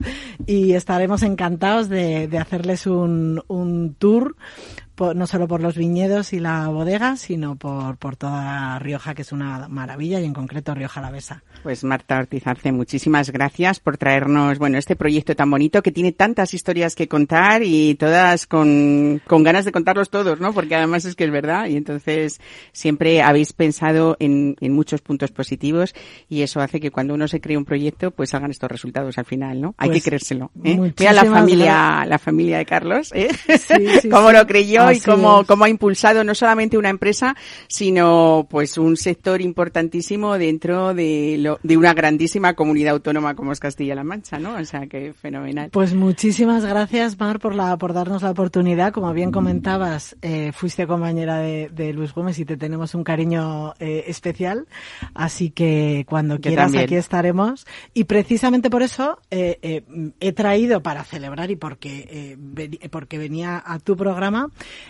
Y estaremos encantados de, de hacerles un, un tour por- no solo por los viñedos y la bodega, sino por, por toda Rioja, que es una maravilla, y en concreto Rioja Alavesa. Pues Marta Ortiz Arce, muchísimas gracias por traernos, bueno, este proyecto tan bonito que tiene tantas historias que contar y todas con, con ganas de contarlos todos, ¿no? Porque además es que es verdad y entonces siempre habéis pensado en, en muchos puntos positivos y eso hace que cuando uno se cree un proyecto, pues salgan estos resultados al final, ¿no? Hay Pues, que creérselo. ¿eh? Mira la familia, la familia de Carlos, ¿eh? Sí, sí, cómo sí. lo creyó y Así cómo, es. cómo ha impulsado no solamente una empresa, sino pues un sector importantísimo dentro de, lo, de una grandísima comunidad autónoma como es Castilla-La Mancha, ¿no? O sea, que fenomenal. Pues muchísimas gracias, Mar, por, la, por darnos la oportunidad. Como bien comentabas, eh, fuiste compañera de, de Luis Gómez y te tenemos un cariño eh, especial. Así que cuando Yo quieras, también. aquí estaremos. Y precisamente por eso eh, eh, he traído para celebrar y porque, eh, porque venía a tu programa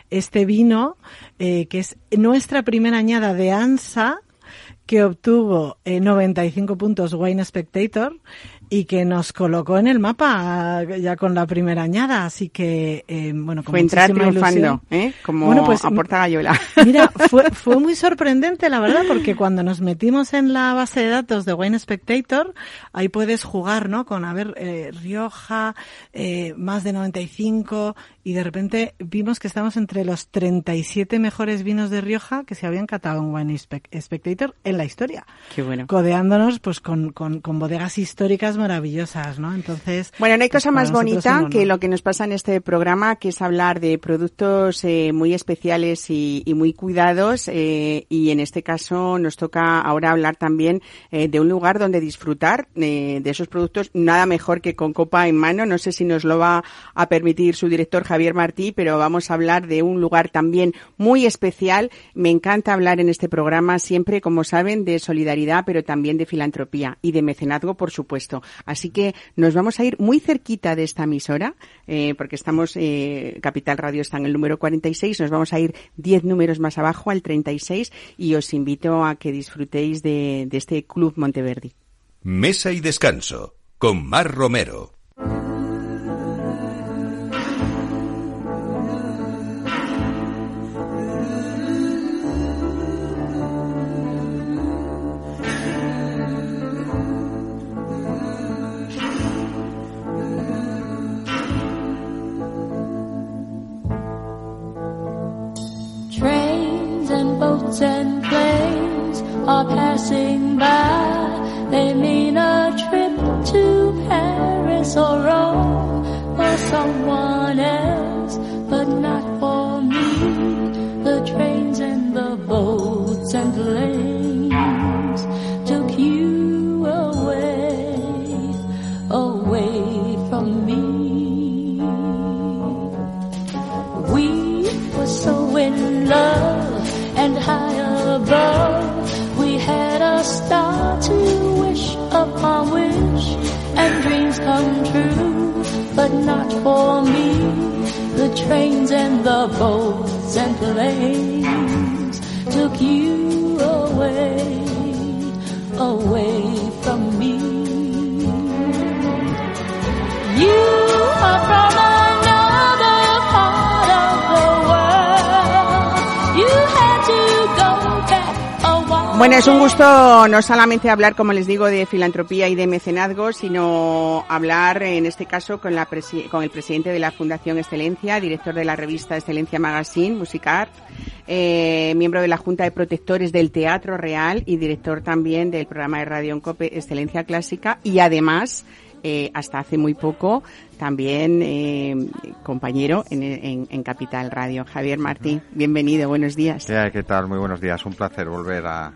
este vino eh, que es nuestra primera añada de ANSA que obtuvo eh, 95 puntos Wine Spectator y que nos colocó en el mapa ya con la primera añada. Así que, eh, bueno, con Fue entrar triunfando. ¿eh? Como Bueno, pues, a Porta Gallola. Mira, fue, fue muy sorprendente, la verdad, porque cuando nos metimos en la base de datos de Wine Spectator, ahí puedes jugar, ¿no? Con, a ver, eh, Rioja, eh, más de 95, y de repente vimos que estamos entre los 37 mejores vinos de Rioja que se habían catado en Wine Spec- Spectator en la historia. Qué bueno. Codeándonos, pues, con, con, con bodegas históricas maravillosas, ¿no? Entonces. Bueno, no hay pues, cosa más bonita que lo que nos pasa en este programa, que es hablar de productos eh, muy especiales y, y muy cuidados. eh, y en este caso nos toca ahora hablar también eh, de un lugar donde disfrutar eh, de esos productos. Nada mejor que con copa en mano. No sé si nos lo va a permitir su director Javier Martí, pero vamos a hablar de un lugar también muy especial. Me encanta hablar en este programa siempre, como saben, de solidaridad, pero también de filantropía y de mecenazgo, por supuesto. Así que nos vamos a ir muy cerquita de esta emisora, eh, porque estamos, eh, Capital Radio está en el número 46, nos vamos a ir 10 números más abajo al 36 y os invito a que disfrutéis de, de este Club Monteverdi. Mesa y descanso con Mar Romero. are passing by. They mean a trip to Paris or Rome for someone else, but not for me. The trains and the boats and planes took you away, away from me. We were so in love. Upon wish and dreams come true, but not for me. The trains and the boats and planes took you away, away from me. You are from Bueno, es un gusto no solamente hablar, como les digo, de filantropía y de mecenazgo, sino hablar, en este caso, con, la con el presidente de la Fundación Excelencia, director de la revista Excelencia Magazine, Musicart, eh, miembro de la Junta de Protectores del Teatro Real y director también del programa de radio en COPE Excelencia Clásica y además, eh, hasta hace muy poco, también eh, compañero en, en- en Capital Radio. Javier Martí, bienvenido, buenos días. ¿Qué tal? Muy buenos días. Un placer volver a,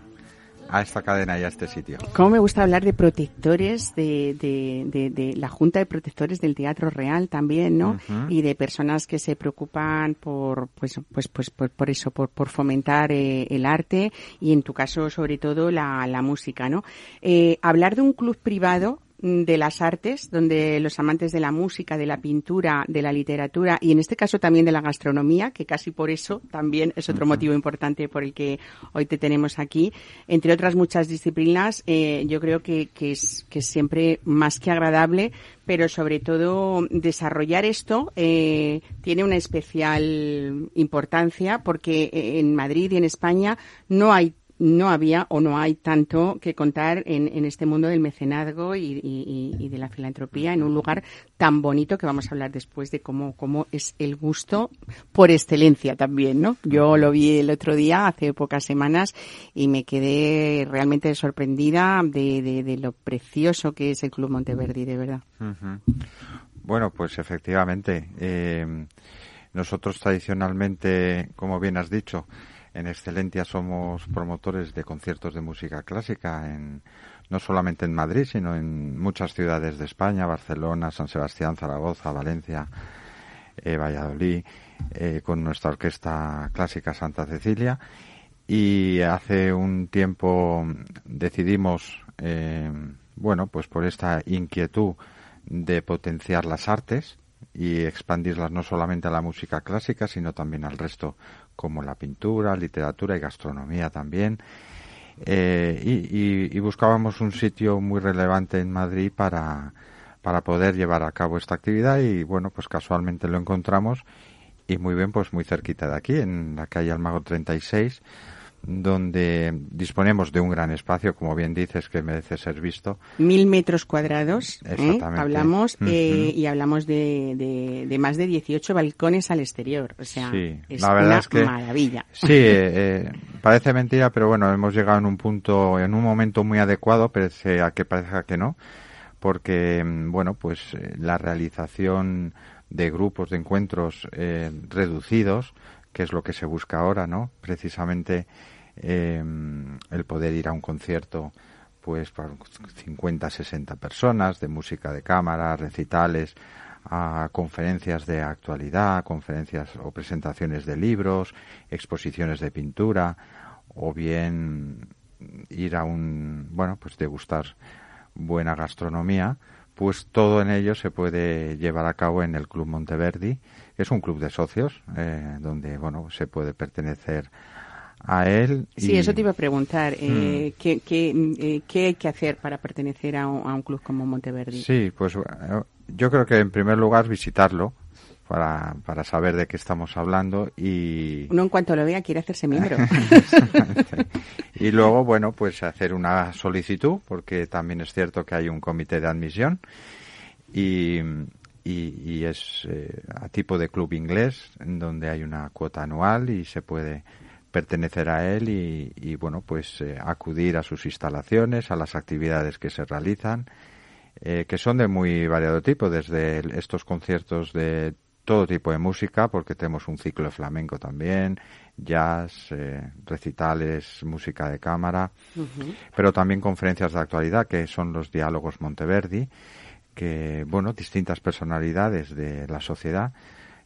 a esta cadena y a este sitio. Cómo me gusta hablar de protectores, de, de, de, de la Junta de Protectores del Teatro Real también, ¿no? Ujú. Y de personas que se preocupan por, pues, pues, pues, por, por eso, por, por fomentar eh, el arte y en tu caso, sobre todo, la, la música, ¿no? Eh, hablar de un club privado de las artes, donde los amantes de la música, de la pintura, de la literatura y en este caso también de la gastronomía, que casi por eso también es otro motivo importante por el que hoy te tenemos aquí, entre otras muchas disciplinas, eh, yo creo que, que, es, que es siempre más que agradable, pero sobre todo desarrollar esto eh, tiene una especial importancia porque eh, en Madrid y en España no hay no había o no hay tanto que contar en, en este mundo del mecenazgo y, y- y de la filantropía en un lugar tan bonito que vamos a hablar después de cómo, cómo es el gusto por excelencia también, ¿no? Yo lo vi el otro día, hace pocas semanas, y me quedé realmente sorprendida de, de- de lo precioso que es el Club Monteverdi, de verdad. Bueno, pues efectivamente. eh, nosotros tradicionalmente, como bien has dicho, en Excelentia somos promotores de conciertos de música clásica, en, no solamente en Madrid, sino en muchas ciudades de España, Barcelona, San Sebastián, Zaragoza, Valencia, eh, Valladolid, eh, con nuestra orquesta clásica Santa Cecilia. Y hace un tiempo decidimos, eh, bueno, pues por esta inquietud de potenciar las artes y expandirlas no solamente a la música clásica, sino también al resto, como la pintura, literatura y gastronomía también. Eh, y, y- y buscábamos un sitio muy relevante en Madrid para, para poder llevar a cabo esta actividad y bueno, pues casualmente lo encontramos y muy bien, pues muy cerquita de aquí, en la calle Almago 36, donde disponemos de un gran espacio, como bien dices, que merece ser visto. Mil metros cuadrados, ¿eh? Hablamos, eh, y hablamos de, de, de más de 18 balcones al exterior. O sea, Sí, es la verdad una es que- maravilla. Sí, eh, eh, parece mentira, pero bueno, hemos llegado en un punto, en un momento muy adecuado, pese a que parezca que no, porque, mm, bueno, pues la realización de grupos, de encuentros eh, reducidos, que es lo que se busca ahora, ¿no? Precisamente eh, el poder ir a un concierto pues para 50, 60 personas de música de cámara, recitales, a conferencias de actualidad, conferencias o presentaciones de libros, exposiciones de pintura, o bien ir a un, bueno, pues degustar buena gastronomía, pues todo en ello se puede llevar a cabo en el Club Monteverdi, que es un club de socios, eh, donde, bueno, se puede pertenecer a él. Sí, y- eso te iba a preguntar. Eh, Mm. ¿qué, qué, eh, qué hay que hacer para pertenecer a un, a un club como Monteverdi? Sí, pues yo creo que en primer lugar visitarlo para, para saber de qué estamos hablando y, Uno en cuanto lo vea quiere hacerse miembro. Y luego, bueno, pues hacer una solicitud, porque también es cierto que hay un comité de admisión y, y, y es eh, a tipo de club inglés, en donde hay una cuota anual y se puede pertenecer a él y, y, bueno, pues eh, acudir a sus instalaciones, a las actividades que se realizan, eh, que son de muy variado tipo, desde estos conciertos de todo tipo de música, porque tenemos un ciclo de flamenco también, jazz, eh, recitales, música de cámara, pero también conferencias de actualidad, que son los diálogos Monteverdi, que, bueno, distintas personalidades de la sociedad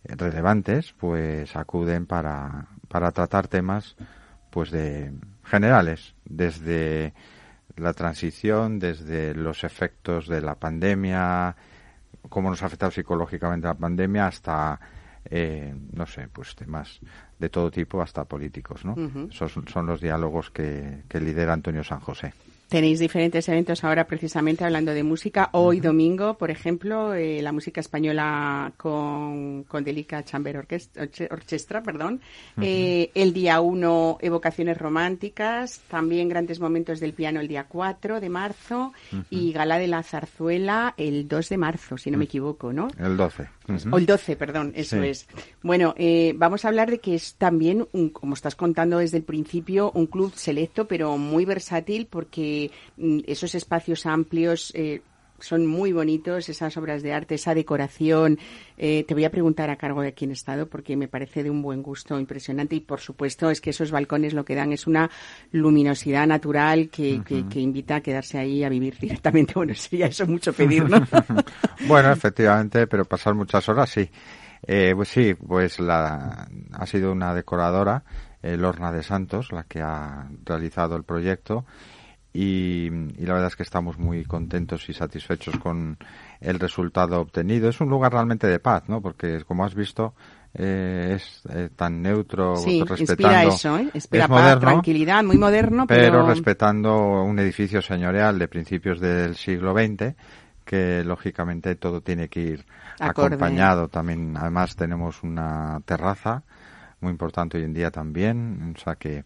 relevantes, pues acuden para, para tratar temas pues de generales, desde la transición, desde los efectos de la pandemia, cómo nos ha afectado psicológicamente la pandemia, hasta, eh, no sé, pues temas de todo tipo, hasta políticos, ¿no? Esos son los diálogos que, que lidera Antonio San José. Tenéis diferentes eventos ahora precisamente hablando de música. Hoy domingo, por ejemplo, eh, la música española con, con Delica Chamber Orchestra, perdón. Eh, el día 1, Evocaciones Románticas. También grandes momentos del piano el día 4 de marzo. Y Gala de la Zarzuela el 2 de marzo, si no me equivoco, ¿no? El 12. O el 12, perdón, eso es. Bueno, eh, vamos a hablar de que es también, un, como estás contando desde el principio, un club selecto, pero muy versátil porque Mm, esos espacios amplios eh, son muy bonitos, esas obras de arte, esa decoración. Eh, te voy a preguntar a cargo de quién he estado porque me parece de un buen gusto impresionante y por supuesto es que esos balcones lo que dan es una luminosidad natural que, que, invita a quedarse ahí a vivir directamente. Bueno, sería eso mucho pedir, ¿no? bueno, efectivamente, pero pasar muchas horas sí. Eh, pues sí, pues la, ha sido una decoradora, Lorna de Santos, la que ha realizado el proyecto y, la verdad es que estamos muy contentos y satisfechos con el resultado obtenido. Es un lugar realmente de paz, ¿no? Porque como has visto eh, es eh, tan neutro, sí, respetando eso, ¿eh? Espera paz, tranquilidad, muy moderno, pero... respetando un edificio señorial de principios del siglo XX que lógicamente todo tiene que ir acompañado. También, además, tenemos una terraza muy importante hoy en día también, o sea que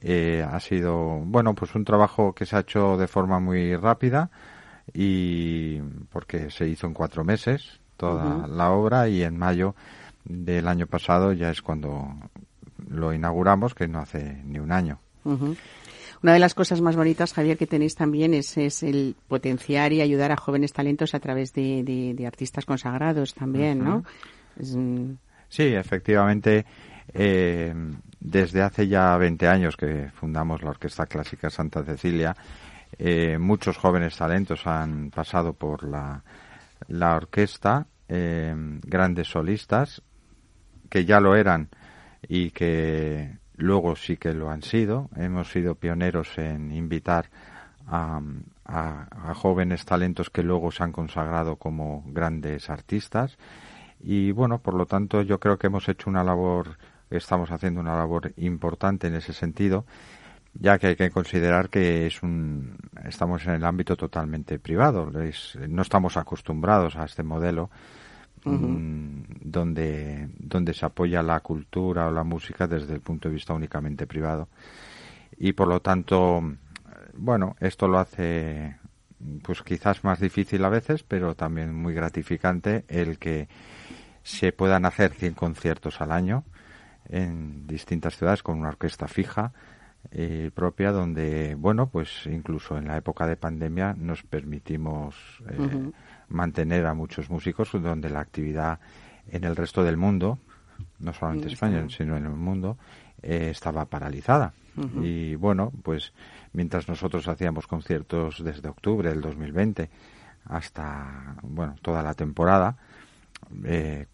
eh, ha sido, bueno, pues un trabajo que se ha hecho de forma muy rápida y porque se hizo en cuatro meses toda la obra y en mayo del año pasado ya es cuando lo inauguramos, que no hace ni un año. Una de las cosas más bonitas, Javier, que tenéis también es, es el potenciar y ayudar a jóvenes talentos a través de, de, artistas consagrados también, ¿no? Sí, efectivamente. Eh, desde hace ya 20 años que fundamos la Orquesta Clásica Santa Cecilia, eh, muchos jóvenes talentos han pasado por la, la orquesta, eh, grandes solistas que ya lo eran y que luego sí que lo han sido. Hemos sido pioneros en invitar a, a, jóvenes talentos que luego se han consagrado como grandes artistas. Y bueno, por lo tanto, yo creo que hemos hecho una labor estamos haciendo una labor importante en ese sentido, ya que hay que considerar que es un, estamos en el ámbito totalmente privado, no estamos acostumbrados a este modelo mm, donde, donde se apoya la cultura o la música desde el punto de vista únicamente privado. Y por lo tanto, bueno, esto lo hace pues quizás más difícil a veces, pero también muy gratificante el que se puedan hacer 100 conciertos al año en distintas ciudades con una orquesta fija eh, propia donde, bueno, pues incluso en la época de pandemia nos permitimos eh, mantener a muchos músicos donde la actividad en el resto del mundo, no solamente España, sino en el mundo, eh, estaba paralizada. Y bueno, pues mientras nosotros hacíamos conciertos desde octubre del 2020 hasta, bueno, toda la temporada,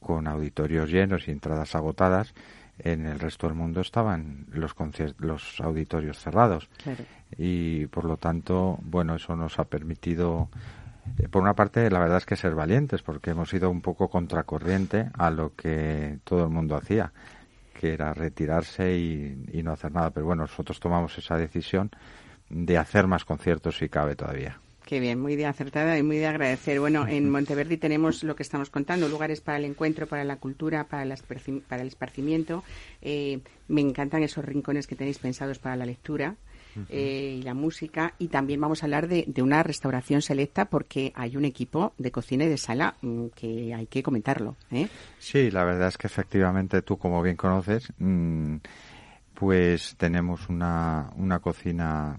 con auditorios llenos y entradas agotadas, en el resto del mundo estaban los los auditorios cerrados. Y por lo tanto bueno eso nos ha permitido eh, por una parte la verdad es que ser valientes porque hemos ido un poco contracorriente a lo que todo el mundo hacía que era retirarse y, y no hacer nada. Pero bueno nosotros tomamos esa decisión de hacer más conciertos si cabe todavía Qué bien, muy de acertada y muy de agradecer. Bueno, en Monteverdi tenemos lo que estamos contando, lugares para el encuentro, para la cultura, para, para el esparcimiento. Eh, me encantan esos rincones que tenéis pensados para la lectura. Eh, y la música y también vamos a hablar de, una restauración selecta porque hay un equipo de cocina y de sala mm, que hay que comentarlo. ¿eh? Sí, la verdad es que efectivamente tú como bien conoces mm, pues tenemos una, una cocina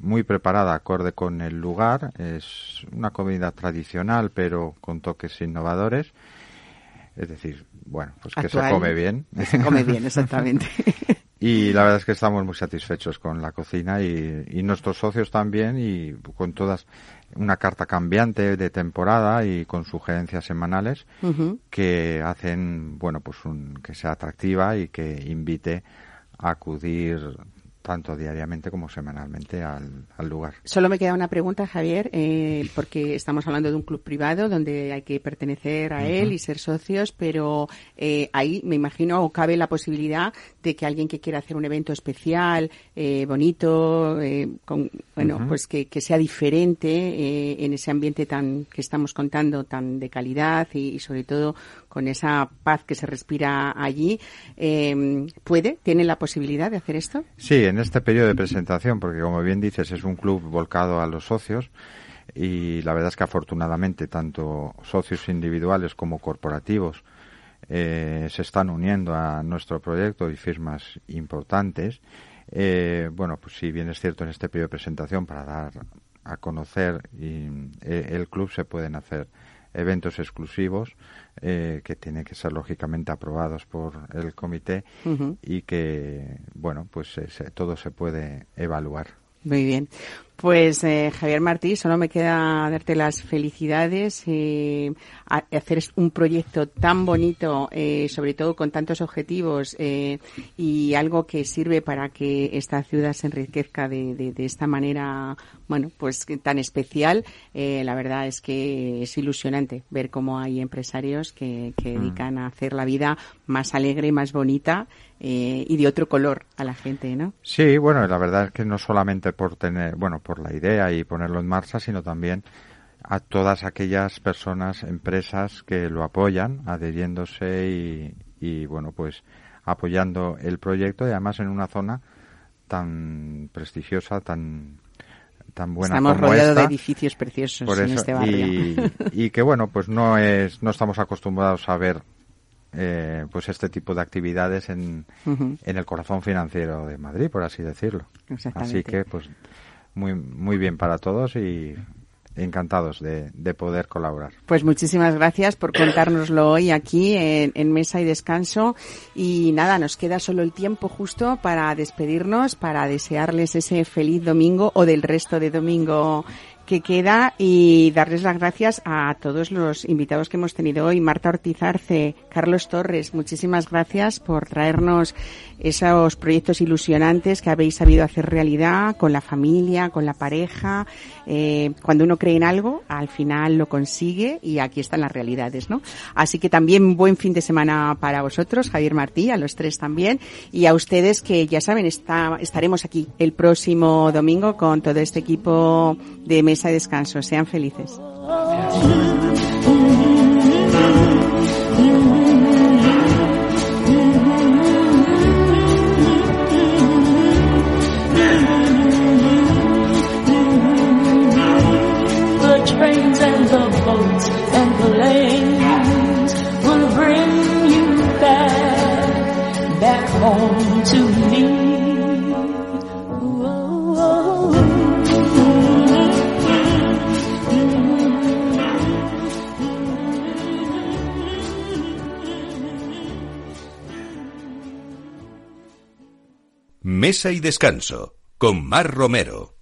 muy preparada acorde con el lugar. Es una comida tradicional, pero con toques innovadores. Es decir, bueno, pues que se come bien. Se come bien, exactamente. y la verdad es que estamos muy satisfechos con la cocina y, nuestros socios también y con todas una carta cambiante de temporada y con sugerencias semanales que hacen, bueno, pues un, que sea atractiva y que invite a acudir tanto diariamente como semanalmente al, lugar. Solo me queda una pregunta, Javier, eh, porque estamos hablando de un club privado donde hay que pertenecer a él y ser socios, pero eh, ahí me imagino o cabe la posibilidad de que alguien que quiera hacer un evento especial, eh, bonito, con, bueno, pues que, sea diferente en ese ambiente tan que estamos contando, tan de calidad y sobre todo con esa paz que se respira allí, eh, ¿puede? ¿Tiene la posibilidad de hacer esto? Sí, en este periodo de presentación, porque como bien dices, es un club volcado a los socios y la verdad es que afortunadamente tanto socios individuales como corporativos eh, se están uniendo a nuestro proyecto y firmas importantes. Eh, bueno, pues si bien es cierto en este periodo de presentación para dar a conocer el club se pueden hacer eventos exclusivos eh, que tienen que ser lógicamente aprobados por el comité y que, bueno, pues todo se puede evaluar. Muy bien. Pues eh, Javier Martí, solo me queda darte las felicidades, eh, hacer un proyecto tan bonito, eh, sobre todo con tantos objetivos eh, y algo que sirve para que esta ciudad se enriquezca de, de, de esta manera, bueno, pues tan especial. Eh, la verdad es que es ilusionante ver cómo hay empresarios que, que mm. dedican a hacer la vida más alegre, más bonita eh, y de otro color a la gente, ¿no? Sí, bueno, la verdad es que no solamente por tener, bueno, por la idea y ponerlo en marcha, sino también a todas aquellas personas, empresas que lo apoyan, adheriéndose y, y bueno, pues apoyando el proyecto y además en una zona tan prestigiosa, tan tan buena estamos rodeados de edificios preciosos en este barrio. y, y, que bueno pues no es no estamos acostumbrados a ver eh, pues este tipo de actividades en, en el corazón financiero de Madrid, por así decirlo. Así que, pues, muy, muy bien para todos y encantados de, de, poder colaborar. Pues muchísimas gracias por contárnoslo hoy aquí en, en, Mesa y Descanso. Y nada, nos queda solo el tiempo justo para despedirnos, para desearles ese feliz domingo o del resto de domingo que queda y darles las gracias a todos los invitados que hemos tenido hoy. Marta Ortiz Arce, Carlos Torres, muchísimas gracias por traernos esos proyectos ilusionantes que habéis sabido hacer realidad con la familia, con la pareja. Eh, cuando uno cree en algo, al final lo consigue y aquí están las realidades, ¿no? Así que también buen fin de semana para vosotros, Javier Martí, a los tres también, y a ustedes que ya saben, está, estaremos aquí el próximo domingo con todo este equipo de mesa de descanso. Sean felices. Mesa y Descanso con Mar Romero.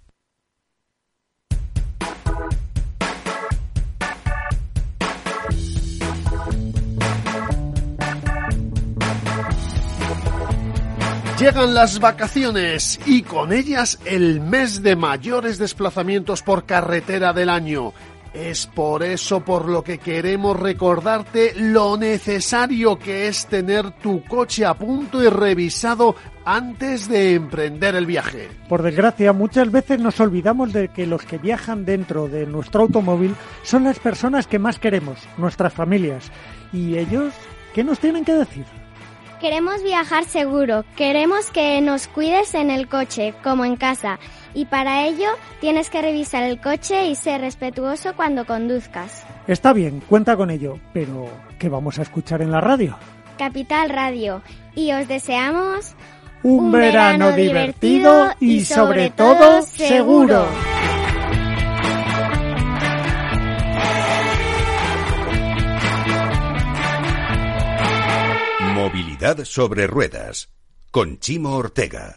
Llegan las vacaciones y con ellas el mes de mayores desplazamientos por carretera del año. Es por eso por lo que queremos recordarte lo necesario que es tener tu coche a punto y revisado antes de emprender el viaje. Por desgracia, muchas veces nos olvidamos de que los que viajan dentro de nuestro automóvil son las personas que más queremos, nuestras familias. ¿Y ellos qué nos tienen que decir? Queremos viajar seguro, queremos que nos cuides en el coche, como en casa, y para ello tienes que revisar el coche y ser respetuoso cuando conduzcas. Está bien, cuenta con ello, pero ¿qué vamos a escuchar en la radio? Capital Radio, y os deseamos un, verano, divertido y sobre todo seguro. Movilidad sobre ruedas con Chimo Ortega.